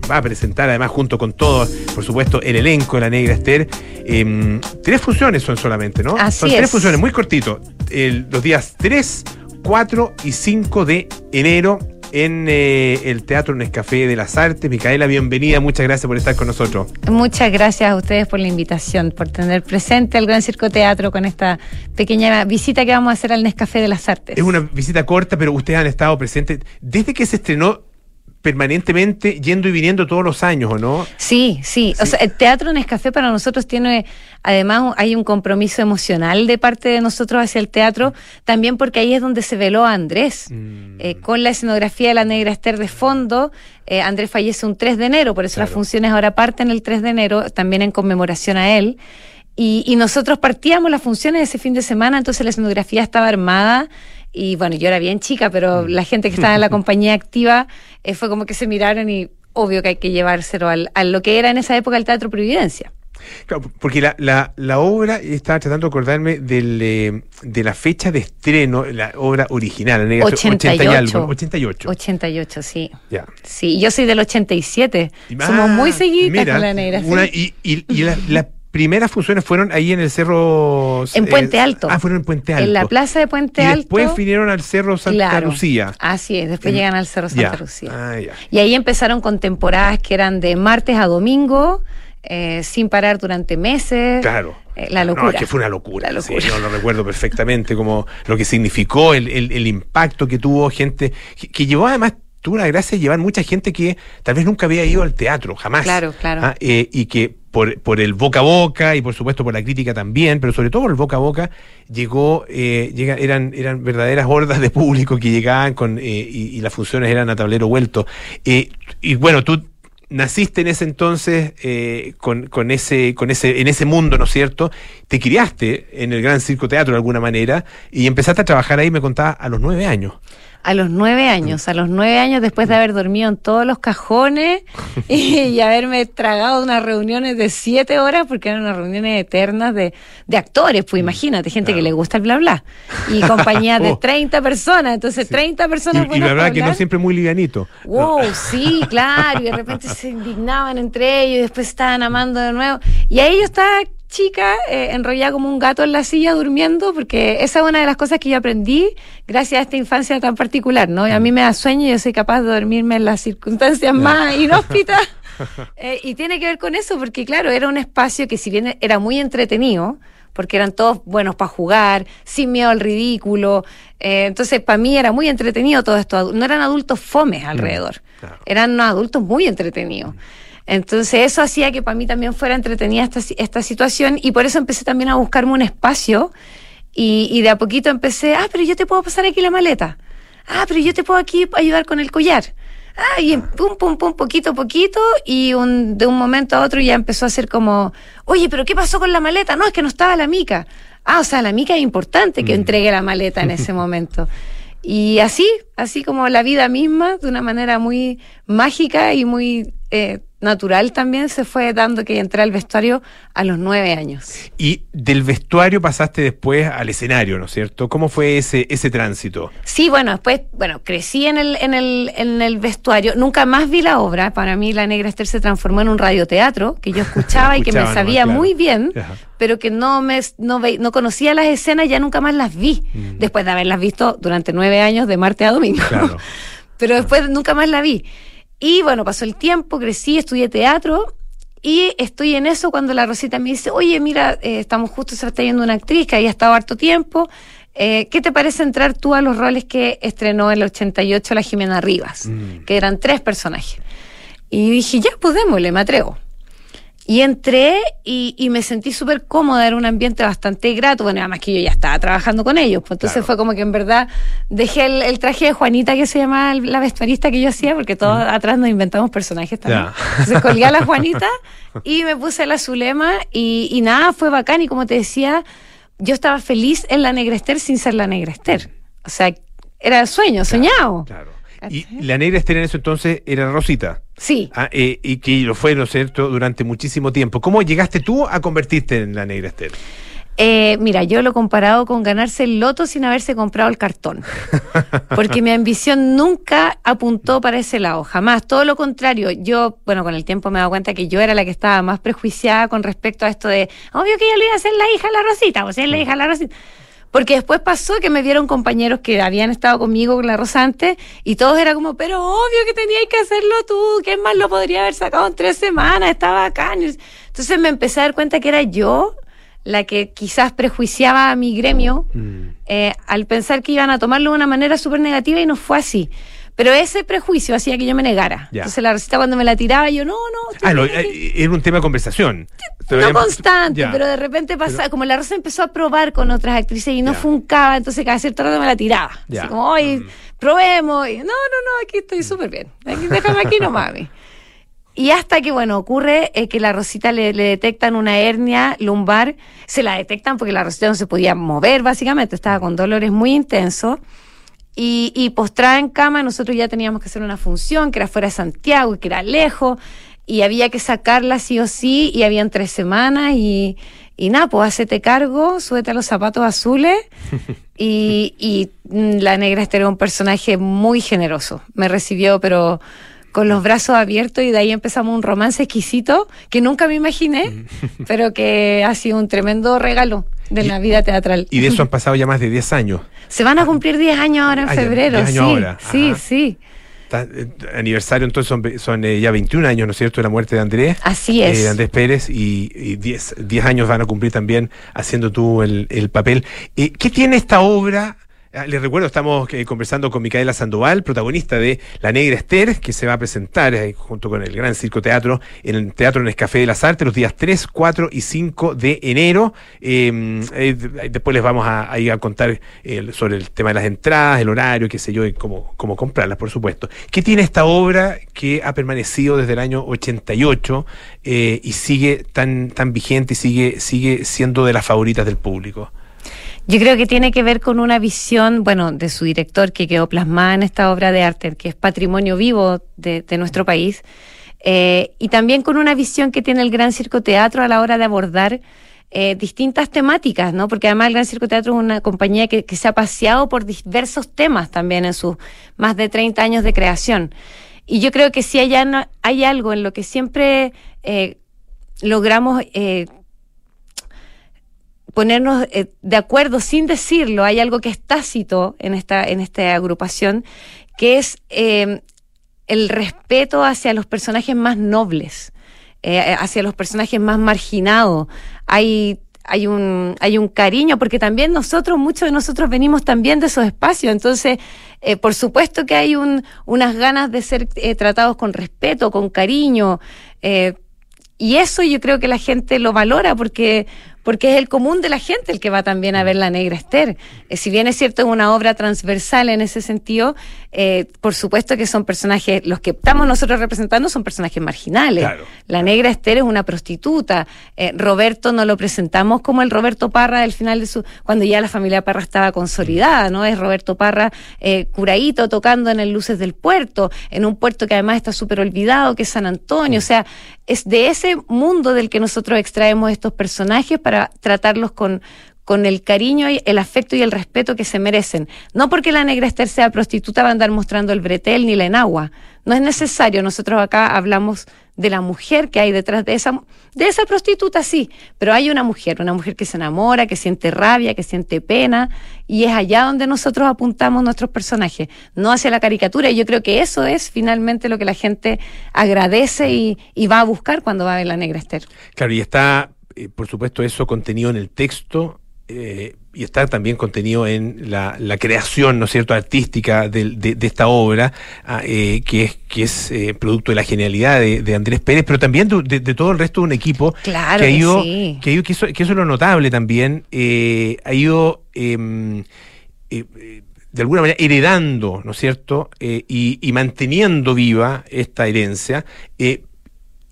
va a presentar además junto con todos, por supuesto, el elenco de La Negra Esther. Eh, tres funciones son solamente, ¿no? Así son tres es. funciones, muy cortito. El- los días 3, 4 y 5 de enero en eh, el Teatro Nescafé de las Artes. Micaela, bienvenida, muchas gracias por estar con nosotros. Muchas gracias a ustedes por la invitación, por tener presente al Gran Circo Teatro con esta pequeña visita que vamos a hacer al Nescafé de las Artes. Es una visita corta, pero ustedes han estado presentes desde que se estrenó permanentemente yendo y viniendo todos los años, ¿o no? Sí, sí, O sea, el Teatro Nescafé para nosotros tiene, además, hay un compromiso emocional de parte de nosotros hacia el teatro, también porque ahí es donde se veló a Andrés, eh, con la escenografía de la Negra Esther de fondo. Eh, Andrés fallece un 3 de enero, por eso las funciones ahora parten el 3 de enero, también en conmemoración a él. Y, y nosotros partíamos las funciones ese fin de semana, entonces la escenografía estaba armada. Y bueno, yo era bien chica, pero la gente que estaba en la compañía activa eh, fue como que se miraron y obvio que hay que llevárselo al, a lo que era en esa época el Teatro Providencia. Claro, porque la, la, la obra, estaba tratando de acordarme del, eh, de la fecha de estreno, la obra original, la negra, 80 y 88. algo, 88. 88, sí. Ya. Sí, yo soy del 87. Ah, Somos muy seguidas mira, con la negra. sí. y y, y la- las primeras funciones fueron ahí en el cerro. En Puente eh, Alto. Ah, fueron en Puente Alto. En la plaza de Puente y Alto. después vinieron al cerro Santa Claro. Lucía. Así es, después En- llegan al Cerro Santa Ya. Lucía. Ah, ya. Y ahí empezaron con temporadas que eran de martes a domingo, eh, sin parar durante meses. Claro. Eh, la No, locura. es que fue una locura. La sí, locura. yo lo recuerdo perfectamente, como lo que significó, el, el- el impacto que tuvo gente, que, que llevó además, tuvo la gracia de llevar mucha gente que tal vez nunca había ido al teatro, jamás. Claro, claro. Ah, eh, y que por, por el boca a boca y por supuesto por la crítica también, pero sobre todo por el boca a boca, llegó, eh, llega, eran, eran verdaderas hordas de público que llegaban con, eh, y, y las funciones eran a tablero vuelto. Eh, y bueno, tú naciste en ese entonces eh, con, con ese, con ese, en ese mundo, ¿no es cierto? Te criaste en el Gran Circo Teatro de alguna manera y empezaste a trabajar ahí, me contabas, a los nueve años. A los nueve años, a los nueve años después de haber dormido en todos los cajones y, y haberme tragado unas reuniones de siete horas, porque eran unas reuniones eternas de, de actores, pues imagínate, gente que le gusta el bla bla. Y compañías de Oh. 30 personas, entonces 30 personas Y, y la verdad que no siempre muy livianito. Wow, sí, claro, y de repente se indignaban entre ellos y después estaban amando de nuevo. Y ahí yo estaba chica, eh, enrollada como un gato en la silla durmiendo, porque esa es una de las cosas que yo aprendí gracias a esta infancia tan particular, ¿no? Y a mí me da sueño y yo soy capaz de dormirme en las circunstancias más inhóspitas. Eh, y tiene que ver con eso, porque claro, era un espacio que si bien era muy entretenido, porque eran todos buenos para jugar, sin miedo al ridículo. eh, entonces, para mí era muy entretenido todo esto. No eran adultos fomes alrededor, eran unos adultos muy entretenidos. Entonces, eso hacía que para mí también fuera entretenida esta, esta situación y por eso empecé también a buscarme un espacio y, y de a poquito empecé, ah, pero yo te puedo pasar aquí la maleta. Ah, pero yo te puedo aquí ayudar con el collar. Ah, y en pum, pum, pum, poquito a poquito, y un, de un momento a otro ya empezó a ser como, oye, pero ¿qué pasó con la maleta? No, es que no estaba la mica. Ah, o sea, la mica es importante que entregue la maleta en ese momento. Y así, así como la vida misma, de una manera muy mágica y muy eh, natural también, se fue dando que entré al vestuario a los nueve años. Y del vestuario pasaste después al escenario, ¿no es cierto? ¿Cómo fue ese, ese tránsito? Sí, bueno, después, bueno, crecí en el, en el, en el vestuario, nunca más vi la obra, para mí La Negra Esther se transformó en un radioteatro que yo escuchaba y que me nomás, sabía claro. muy bien, Ajá. pero que no me no, ve- no conocía las escenas, ya nunca más las vi, Mm. después de haberlas visto durante nueve años de martes a domingo. Claro. pero después nunca más la vi. Y bueno, pasó el tiempo, crecí, estudié teatro y estoy en eso cuando la Rosita me dice, oye, mira, eh, estamos justo, se está yendo una actriz que había estado harto tiempo. eh, ¿Qué te parece entrar tú a los roles que estrenó en el 88 la Jimena Rivas? Que eran tres personajes. Y dije, ya, pues démosle, me atrevo. Y entré y, y me sentí súper cómoda, era un ambiente bastante grato, bueno, además que yo ya estaba trabajando con ellos, pues entonces fue como que en verdad dejé el, el traje de Juanita que se llamaba la vestuarista que yo hacía, porque todos atrás nos inventamos personajes también. Ya. Entonces colgué a la Juanita y me puse la Zulema y, y nada, fue bacán y como te decía, yo estaba feliz en la Negra Esther sin ser la Negra Esther. O sea, era el sueño, soñado. Y la negra Esther en eso entonces era Rosita. Sí. Ah, eh, y que lo fue, ¿no es cierto?, durante muchísimo tiempo. ¿Cómo llegaste tú a convertirte en la negra Esther? Eh, mira, yo lo he comparado con ganarse el loto sin haberse comprado el cartón. Porque mi ambición nunca apuntó para ese lado, jamás. Todo lo contrario, yo, bueno, con el tiempo me he dado cuenta que yo era la que estaba más prejuiciada con respecto a esto de, obvio que yo le iba a ser la hija a la Rosita, o sea, la hija a la Rosita. Porque después pasó que me vieron compañeros que habían estado conmigo con la Rosa antes y todos era como, pero obvio que tenías que hacerlo tú, ¿quién más lo podría haber sacado en tres semanas? Estaba acá. Entonces me empecé a dar cuenta que era yo la que quizás prejuiciaba a mi gremio eh, al pensar que iban a tomarlo de una manera súper negativa y no fue así. Pero ese prejuicio hacía que yo me negara. Ya. Entonces la receta cuando me la tiraba, yo no, no. Ah, lo- bien aquí". eh, era un tema de conversación. No constante, Ya. pero de repente pasaba, como la Rosa empezó a probar con otras actrices y no funcaba, entonces cada cierto rato me la tiraba. Ya. Así como, oye, probemos. Y, no, no, no, aquí estoy súper bien. Aquí, déjame aquí no mami. Y hasta que, bueno, ocurre eh, que la Rosita le, le detectan una hernia lumbar, se la detectan porque la Rosita no se podía mover, básicamente, estaba con dolores muy intensos. Y, y postrada en cama, nosotros ya teníamos que hacer una función que era fuera de Santiago y que era lejos, y había que sacarla sí o sí, y habían tres semanas, y, y nada, pues hacete cargo, súbete a los zapatos azules, y, y mm, la negra este era un personaje muy generoso. Me recibió, pero con los brazos abiertos, y de ahí empezamos un romance exquisito que nunca me imaginé, pero que ha sido un tremendo regalo de la vida teatral. Y de eso han pasado ya más de 10 años. Se van a cumplir 10 años ahora en Ah, ya, febrero, 10 sí. ahora, Sí, ajá. sí. Eh, aniversario, entonces son, son eh, ya 21 años, ¿no es cierto?, de la muerte de Andrés. Así es. Eh, de Andrés Pérez, y, y 10, 10 años van a cumplir también haciendo tú el, el papel. Eh, ¿Qué tiene esta obra? Ah, Les recuerdo, estamos eh, conversando con Micaela Sandoval, protagonista de La Negra Esther, que se va a presentar eh, junto con el Gran Circo Teatro en el Teatro Nescafé de las Artes los días 3, 4 y 5 de enero. Eh, eh, después les vamos a, ir a contar sobre el tema de las entradas, el horario, qué sé yo, y cómo, cómo comprarlas, por supuesto. ¿Qué tiene esta obra que ha permanecido desde el año 88 eh, y sigue tan, tan vigente y sigue, sigue siendo de las favoritas del público? Yo creo que tiene que ver con una visión, bueno, de su director que quedó plasmada en esta obra de arte, que es patrimonio vivo de, nuestro país, eh, y también con una visión que tiene el Gran Circo Teatro a la hora de abordar eh, distintas temáticas, ¿no? Porque además el Gran Circo Teatro es una compañía que, se ha paseado por diversos temas también en sus más de 30 años de creación. Y yo creo que si hay, hay algo en lo que siempre eh, logramos ponernos eh, de acuerdo sin decirlo, hay algo que es tácito en esta, en esta agrupación, que es eh, el respeto hacia los personajes más nobles, eh, hacia los personajes más marginados. Hay hay un, hay un cariño, porque también nosotros, muchos de nosotros venimos también de esos espacios, entonces, eh, por supuesto que hay un, unas ganas de ser eh, tratados con respeto, con cariño, eh, y eso yo creo que la gente lo valora porque, porque es el común de la gente el que va también a ver La Negra Esther. Eh, si bien es cierto, es una obra transversal en ese sentido, eh, por supuesto que son personajes, los que estamos nosotros representando son personajes marginales. Claro. La Negra Esther es una prostituta. Eh, Roberto no lo presentamos como el Roberto Parra del final de su, cuando ya la familia Parra estaba consolidada, ¿no? Es Roberto Parra eh, curadito tocando en el Luces del Puerto, en un puerto que además está súper olvidado, que es San Antonio. O sea, es de ese mundo del que nosotros extraemos estos personajes para tratarlos con, con el cariño, y el afecto y el respeto que se merecen. No porque la negra Esther sea prostituta va a andar mostrando el bretel ni la enagua. No es necesario. Nosotros acá hablamos de la mujer que hay detrás de esa, de esa prostituta, sí, pero hay una mujer, una mujer que se enamora, que siente rabia, que siente pena, y es allá donde nosotros apuntamos nuestros personajes, no hacia la caricatura, y yo creo que eso es finalmente lo que la gente agradece y, y va a buscar cuando va a ver la negra Esther. Claro, y está, eh, por supuesto, eso contenido en el texto eh, y está también contenido en la, la creación, ¿no es cierto?, artística de, de esta obra, ah, eh, que es, que es eh, producto de la genialidad de, de Andrés Pérez, pero también de, todo el resto de un equipo Claro que ha que ido, sí. que ha ido- que eso, que eso es lo notable también, ha ido em, de alguna manera heredando, ¿no es cierto?, y, y manteniendo viva esta herencia.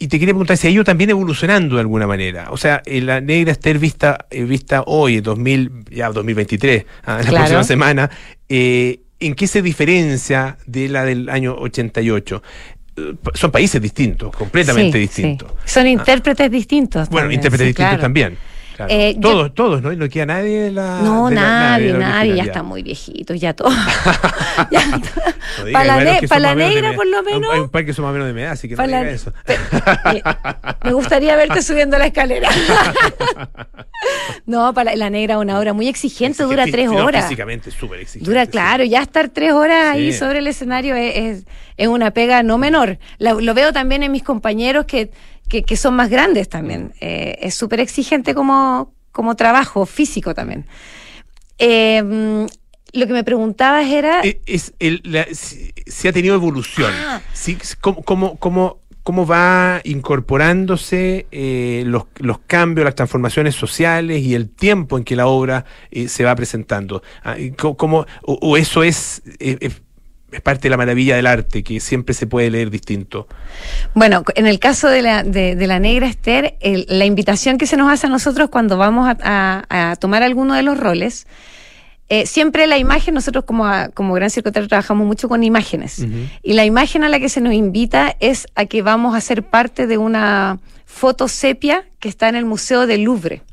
Y te quería preguntar si ha ido también evolucionando de alguna manera. O sea, eh, la negra Esther vista, eh, vista hoy, en 2000, ya 2023, ah, la Claro. próxima semana, eh, ¿en qué se diferencia de la del año 88? Eh, Son países distintos, completamente Sí, distintos. sí. Son intérpretes distintos. Bueno, también, intérpretes sí, distintos claro. también. Claro. Eh, yo- todos, todos, ¿no? Y no queda nadie de la. no, de nadie, la nadie, ya está muy viejito, ya todo. No Para la, ne- pa' negra, por lo menos. Hay un par que son más o menos de mi edad, así que no la- eso. Eh, Me gustaría verte subiendo la escalera. no, para la, negra una obra muy exigente, dura tres no, horas. Físicamente, súper exigente. Dura, sí. claro, ya estar tres horas ahí sobre el escenario es, es, es una pega no menor. La- lo veo también en mis compañeros que, que, que son más grandes también. Eh, es súper exigente como, como trabajo físico también. Eh, mm, lo que me preguntabas era... Eh, Es el, la- si, si ha tenido evolución. Ah. Sí, ¿Cómo, cómo, cómo, cómo va incorporándose eh, los, los cambios, las transformaciones sociales y el tiempo en que la obra eh, se va presentando? Ah, cómo- o, o eso es, es, es parte de la maravilla del arte, que siempre se puede leer distinto. Bueno, en el caso de la, de, de la negra Esther, el- la invitación que se nos hace a nosotros cuando vamos a, a- a tomar alguno de los roles, eh, siempre la imagen, nosotros como, a- como Gran Circo Teatro trabajamos mucho con imágenes. Y la imagen a la que se nos invita es a que vamos a ser parte de una foto sepia que está en el Museo del Louvre.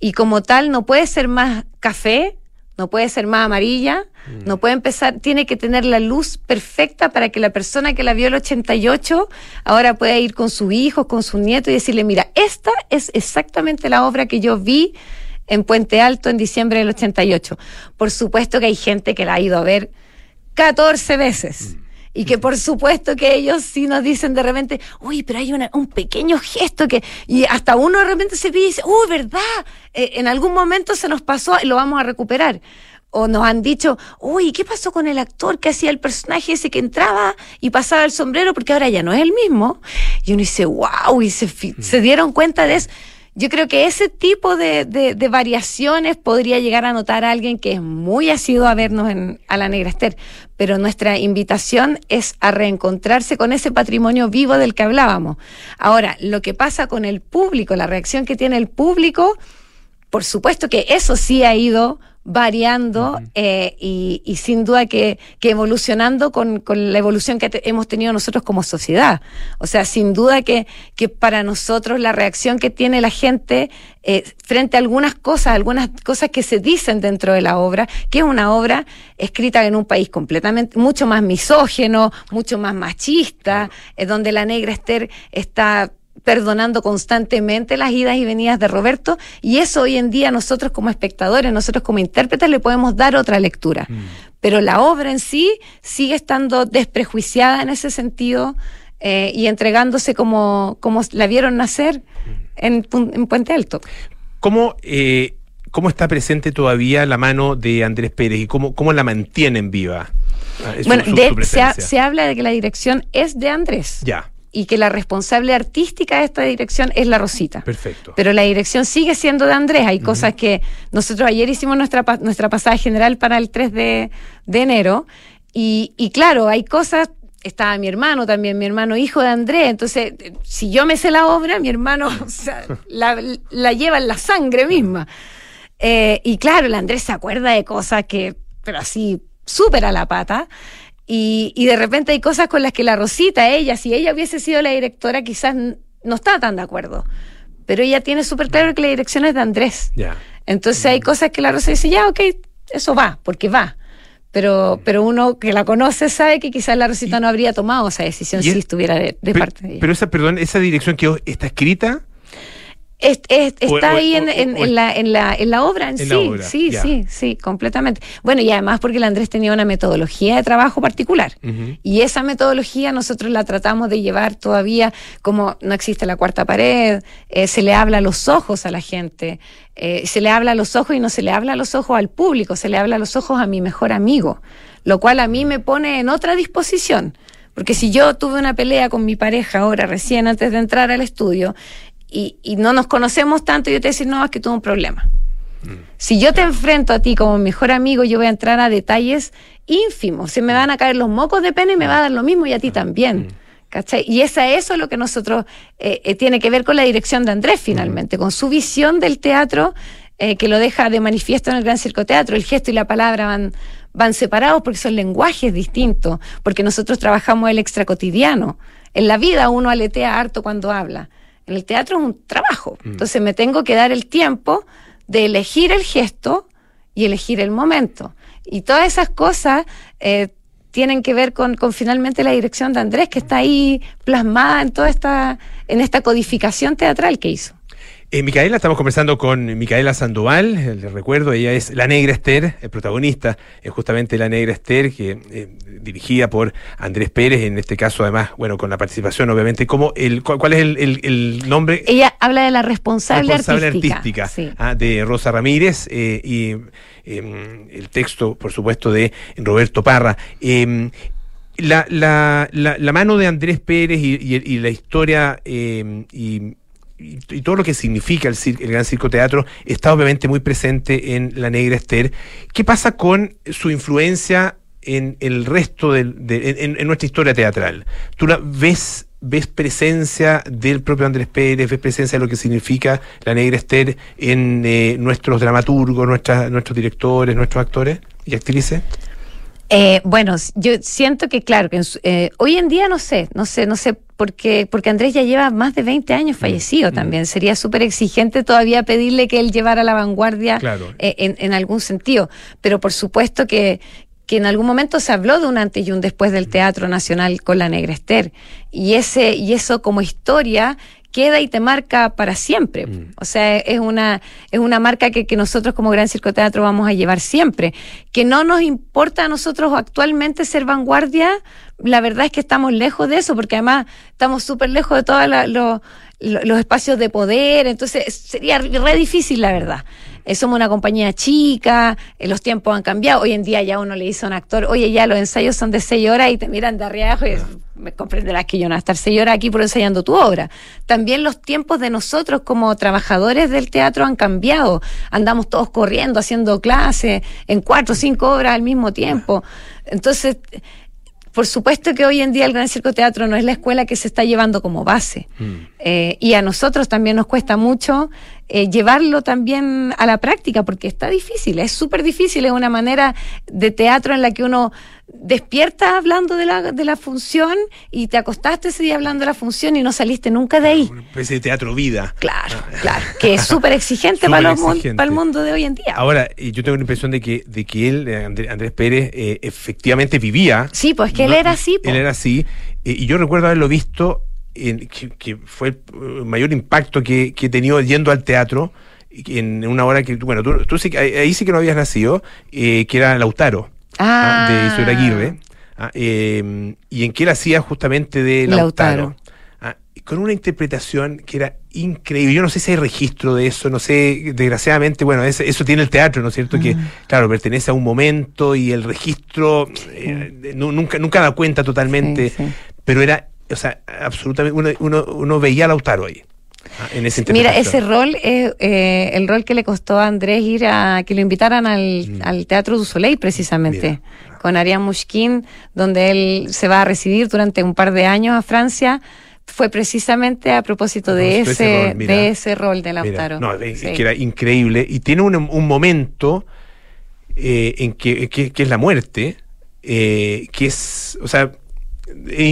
Y como tal, no puede ser más café, no puede ser más amarilla, no puede empezar, tiene que tener la luz perfecta para que la persona que la vio el 88 ahora pueda ir con sus hijos, con sus nietos y decirle, mira, esta es exactamente la obra que yo vi en Puente Alto en diciembre del 88. Por supuesto que hay gente que la ha ido a ver 14 veces. Y que por supuesto que ellos sí nos dicen de repente, uy, pero hay una- un pequeño gesto que, y hasta uno de repente se pide y dice, uy, ¿verdad? Eh, en algún momento se nos pasó y lo vamos a recuperar. O nos han dicho, uy, ¿qué pasó con el actor que hacía el personaje ese que entraba y pasaba el sombrero? Porque ahora ya no es el mismo. Y uno dice, wow, y se, fi- se dieron cuenta de eso. Yo creo que ese tipo de, de- variaciones podría llegar a notar a alguien que es muy asiduo a vernos en, a la Negra Esther, pero nuestra invitación es a reencontrarse con ese patrimonio vivo del que hablábamos. Ahora, lo que pasa con el público, la reacción que tiene el público, por supuesto que eso sí ha ido variando eh, y, y sin duda que, que evolucionando con, con la evolución que te- hemos tenido nosotros como sociedad. O sea, sin duda que, que para nosotros la reacción que tiene la gente eh, frente a algunas cosas, algunas cosas que se dicen dentro de la obra, que es una obra escrita en un país completamente, mucho más misógeno, mucho más machista, eh, donde la negra Esther está perdonando constantemente las idas y venidas de Roberto y eso hoy en día nosotros como espectadores, nosotros como intérpretes le podemos dar otra lectura. Pero la obra en sí sigue estando desprejuiciada en ese sentido eh, y entregándose como, como la vieron nacer en, Pun- en Puente Alto. ¿Cómo, eh, ¿Cómo está presente todavía la mano de Andrés Pérez y cómo, cómo la mantienen viva? Ah, bueno, su- de- su se, ha- se habla de que la dirección es de Andrés Ya, y que la responsable artística de esta dirección es la Rosita. perfecto. Pero la dirección sigue siendo de Andrés. Hay cosas que nosotros ayer hicimos nuestra, nuestra pasada general para el 3 de, de enero. Y, y claro, hay cosas. Estaba mi hermano también, mi hermano hijo de Andrés. Entonces, eh, si yo me sé la obra, mi hermano o sea, la, la lleva en la sangre misma. Eh, y claro, el Andrés se acuerda de cosas que, pero así, súper a la pata. Y, y de repente hay cosas con las que la Rosita, ella, si ella hubiese sido la directora, quizás no está tan de acuerdo. Pero ella tiene súper claro que la dirección es de Andrés. Ya. Entonces hay cosas que la Rosa dice, ya, ok, eso va, porque va. Pero, pero uno que la conoce sabe que quizás la Rosita no habría tomado esa decisión si es- estuviera de, de Pe- parte de ella. Pero esa, perdón, esa dirección que está escrita. Es- está o- ahí en, o- en- o- en la, en, la, en la obra en, sí, obra, sí, sí, sí, completamente. Bueno, y además porque el Andrés tenía una metodología de trabajo particular. Y esa metodología nosotros la tratamos de llevar todavía como no existe la cuarta pared, eh, se le habla a los ojos a la gente, eh, se le habla a los ojos y no se le habla a los ojos al público, se le habla a los ojos a mi mejor amigo, lo cual a mí me pone en otra disposición. Porque si yo tuve una pelea con mi pareja ahora, recién antes de entrar al estudio, y, y no nos conocemos tanto, yo te decir, no, es que tuve un problema. Si yo te enfrento a ti como mejor amigo, yo voy a entrar a detalles ínfimos. Se me van a caer los mocos de pena y me va a dar lo mismo y a ti también. ¿Cachai? Y esa, eso es lo que nosotros eh, eh, tiene que ver con la dirección de Andrés finalmente, con su visión del teatro eh, que lo deja de manifiesto en el Gran Circo Teatro. El gesto y la palabra van, van separados porque son lenguajes distintos, porque nosotros trabajamos el extracotidiano. En la vida uno aletea harto cuando habla. En el teatro es un trabajo. Entonces me tengo que dar el tiempo de elegir el gesto y elegir el momento. Y todas esas cosas eh, tienen que ver con, con finalmente la dirección de Andrés, que está ahí plasmada en toda esta, en esta codificación teatral que hizo. Eh, Micaela, estamos conversando con Micaela Sandoval, les recuerdo, ella es La Negra Esther, el protagonista es justamente La Negra Esther, que eh, dirigida por Andrés Pérez, en este caso además, bueno, con la participación obviamente, como el, cu- ¿cuál es el, el- el nombre? Ella habla de la responsable, responsable artística. artística, Sí. ah, de Rosa Ramírez eh, y em, el texto, por supuesto, de Roberto Parra. Em, la, la, la, la mano de Andrés Pérez y, y- y la historia em, y, y- todo lo que significa el, el Gran Circo Teatro está obviamente muy presente en La Negra Esther. ¿Qué pasa con su influencia en el resto de- en, nuestra historia teatral? ¿Tú ves, ves presencia del propio Andrés Pérez, ves presencia de lo que significa La Negra Esther en eh, nuestros dramaturgos, nuestras, nuestros directores, nuestros actores y actrices? Eh, bueno, yo siento que, claro, que eh, hoy en día no sé, no sé, no sé, porque, porque Andrés ya lleva más de 20 años fallecido también. Sería súper exigente todavía pedirle que él llevara la vanguardia Claro. eh, en, en algún sentido. Pero por supuesto que, que en algún momento se habló de un antes y un después del Teatro Nacional con la Negra Esther. Y, ese, y eso como historia queda y te marca para siempre. O sea, es una, es una marca que, que nosotros como Gran Circo Teatro vamos a llevar siempre. Que no nos importa a nosotros actualmente ser vanguardia, la verdad es que estamos lejos de eso, porque además estamos súper lejos de todos los espacios de poder, entonces sería re difícil, la verdad. Eh, somos una compañía chica, eh, los tiempos han cambiado. Hoy en día ya uno le dice a un actor, oye, ya los ensayos son de seis horas y te miran de arriba y me comprenderás que yo no voy a estar seis horas aquí por ensayando tu obra. También los tiempos de nosotros como trabajadores del teatro han cambiado. Andamos todos corriendo, haciendo clases en cuatro o cinco obras al mismo tiempo. Entonces, por supuesto que hoy en día el Gran Circo Teatro no es la escuela que se está llevando como base. Eh, y a nosotros también nos cuesta mucho eh, llevarlo también a la práctica, porque está difícil, es súper difícil, es una manera de teatro en la que uno despierta hablando de la, de la función y te acostaste ese día hablando de la función y no saliste nunca de ahí. Una especie de teatro vida. Claro, claro, que es súper exigente para, exigente. para el mundo de hoy en día. Ahora, eh, yo tengo la impresión de que, de que él, eh, Andrés, Pérez, eh, efectivamente vivía. Sí, pues que él era así. po. Él era así. eh, y yo recuerdo haberlo visto, en, que, que fue el eh, mayor impacto que, que he tenido yendo al teatro, en una hora que, bueno, tú, tú sí, ahí ahí sí que no habías nacido, eh, que era Lautaro, Ah. de Isabel Aguirre, ah, eh, y en que él hacía justamente de Lautaro. Ah, con una interpretación que era increíble. Yo no sé si hay registro de eso, no sé, desgraciadamente, bueno, eso tiene el teatro, ¿no es cierto? Que, claro, pertenece a un momento y el registro eh, nu- nunca, nunca da cuenta totalmente, Sí, sí. pero era, o sea, absolutamente, uno, uno, uno veía a Lautaro ahí, ah, en esa Mira, ese rol es eh, el rol que le costó a Andrés ir a que lo invitaran al, Mm. al Teatro du Soleil, precisamente, con Ariane Mushkin, donde él se va a residir durante un par de años a Francia. Fue precisamente a propósito de ese ese, rol, de ese rol de Mira, Lautaro. no, es Sí. que era increíble. Y tiene un, un momento eh, en que, que- que es la muerte, eh, que es, o sea,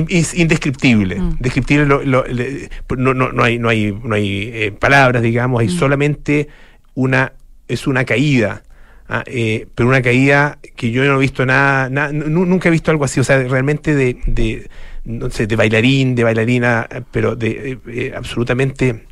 es indescriptible. Mm. Descriptible lo- lo- le- no, no, no hay, no hay, no hay eh, palabras, digamos, hay Mm. solamente una, es una caída. ah, eh, pero una caída que yo no he visto nada, nada nu- nunca he visto algo así, o sea, realmente de, de no sé, de bailarín, de bailarina, pero de eh, eh, absolutamente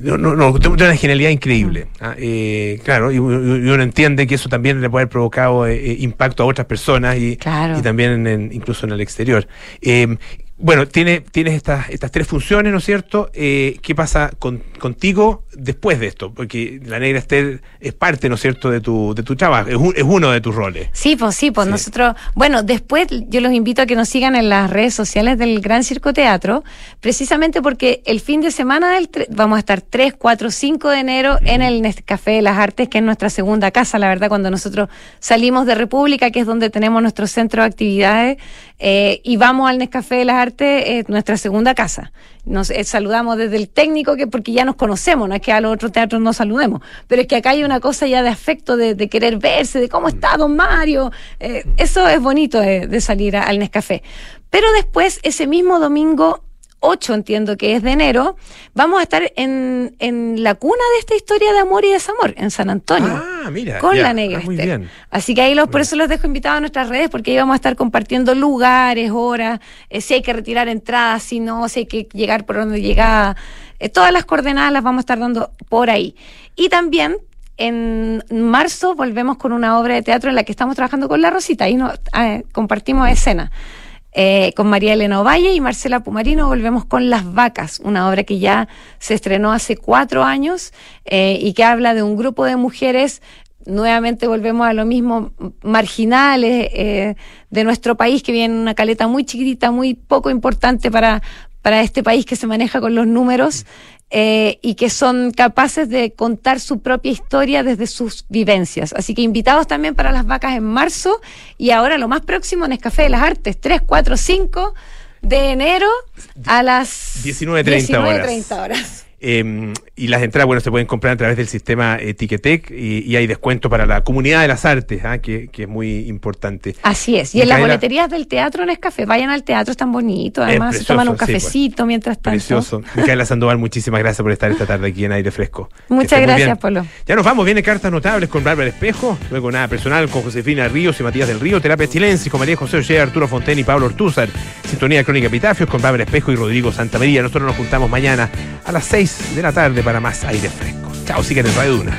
no, no, no, de una genialidad increíble. ah, eh, claro, y, y uno entiende que eso también le puede haber provocado eh, eh, impacto a otras personas y, Claro. y también en- en- incluso en el exterior. Eh, bueno, tiene, tienes estas, estas tres funciones, ¿no es cierto? Eh, ¿Qué pasa con- contigo después de esto? Porque la negra Esther es parte, ¿no es cierto?, de tu, de tu trabajo, es, un- es uno de tus roles. Sí, pues sí, pues Sí. nosotros, bueno, después yo los invito a que nos sigan en las redes sociales del Gran Circo Teatro, precisamente porque el fin de semana del vamos a estar 3, 4, 5 de enero en el Café de las Artes, que es nuestra segunda casa, la verdad, cuando nosotros salimos de República, que es donde tenemos nuestro centro de actividades, eh, y vamos al Nescafé de las Artes, eh, nuestra segunda casa. Nos eh, saludamos desde el técnico, que porque ya nos conocemos, no es que a los otros teatros no saludemos, pero es que acá hay una cosa ya de afecto, de, querer verse, de cómo está don Mario. eh, eso es bonito de, salir al Nescafé. Pero después, ese mismo domingo 8, entiendo que es de enero, vamos a estar en, en la cuna de esta historia de amor y desamor, en San Antonio. Ah, mira. con ya. la Ah, negra muy Esther. bien. Así que ahí los, por eso los dejo invitados a nuestras redes, porque ahí vamos a estar compartiendo lugares, horas, eh, si hay que retirar entradas, si no, si hay que llegar por donde llegaba. Eh, todas las coordenadas las vamos a estar dando por ahí. Y también en marzo volvemos con una obra de teatro en la que estamos trabajando con La Rosita. Ahí nos, eh, compartimos escena. Eh, con María Elena Ovalle y Marcela Pumarino volvemos con Las Vacas, una obra que ya se estrenó hace cuatro años eh, y que habla de un grupo de mujeres, nuevamente volvemos a lo mismo, marginales eh, de nuestro país, que viene en una caleta muy chiquitita, muy poco importante para, para este país que se maneja con los números. Eh, y que son capaces de contar su propia historia desde sus vivencias. Así que invitados también para las vacas en marzo y ahora lo más próximo en Escafé de las Artes, 3, 4, 5 de enero a las 19:30 horas. 19:30 horas. Eh, y las entradas, bueno, se pueden comprar a través del sistema eh, Ticketek y, y hay descuento para la comunidad de las artes, ah, que, que es muy importante. Así es. Y en las boleterías del teatro en Escafé, vayan al teatro, es tan bonito. Además, se toman un sí, pues. cafecito mientras tanto. Precioso. Micaela Sandoval, muchísimas gracias por estar esta tarde aquí en Aire Fresco. Muchas gracias. Polo. Ya nos vamos, viene Cartas Notables con Bárbara Espejo, luego Nada Personal con Josefina Ríos y Matías del Río, Terapia Chilensis con María José Ollea, Arturo Fonten y Pablo Ortúzar, Sintonía Crónica Epitafios con Bárbara Espejo y Rodrigo Santamaría. Nosotros nos juntamos mañana a las 6 de la tarde para más Aire Fresco. Chao, sigan en Radio Duna.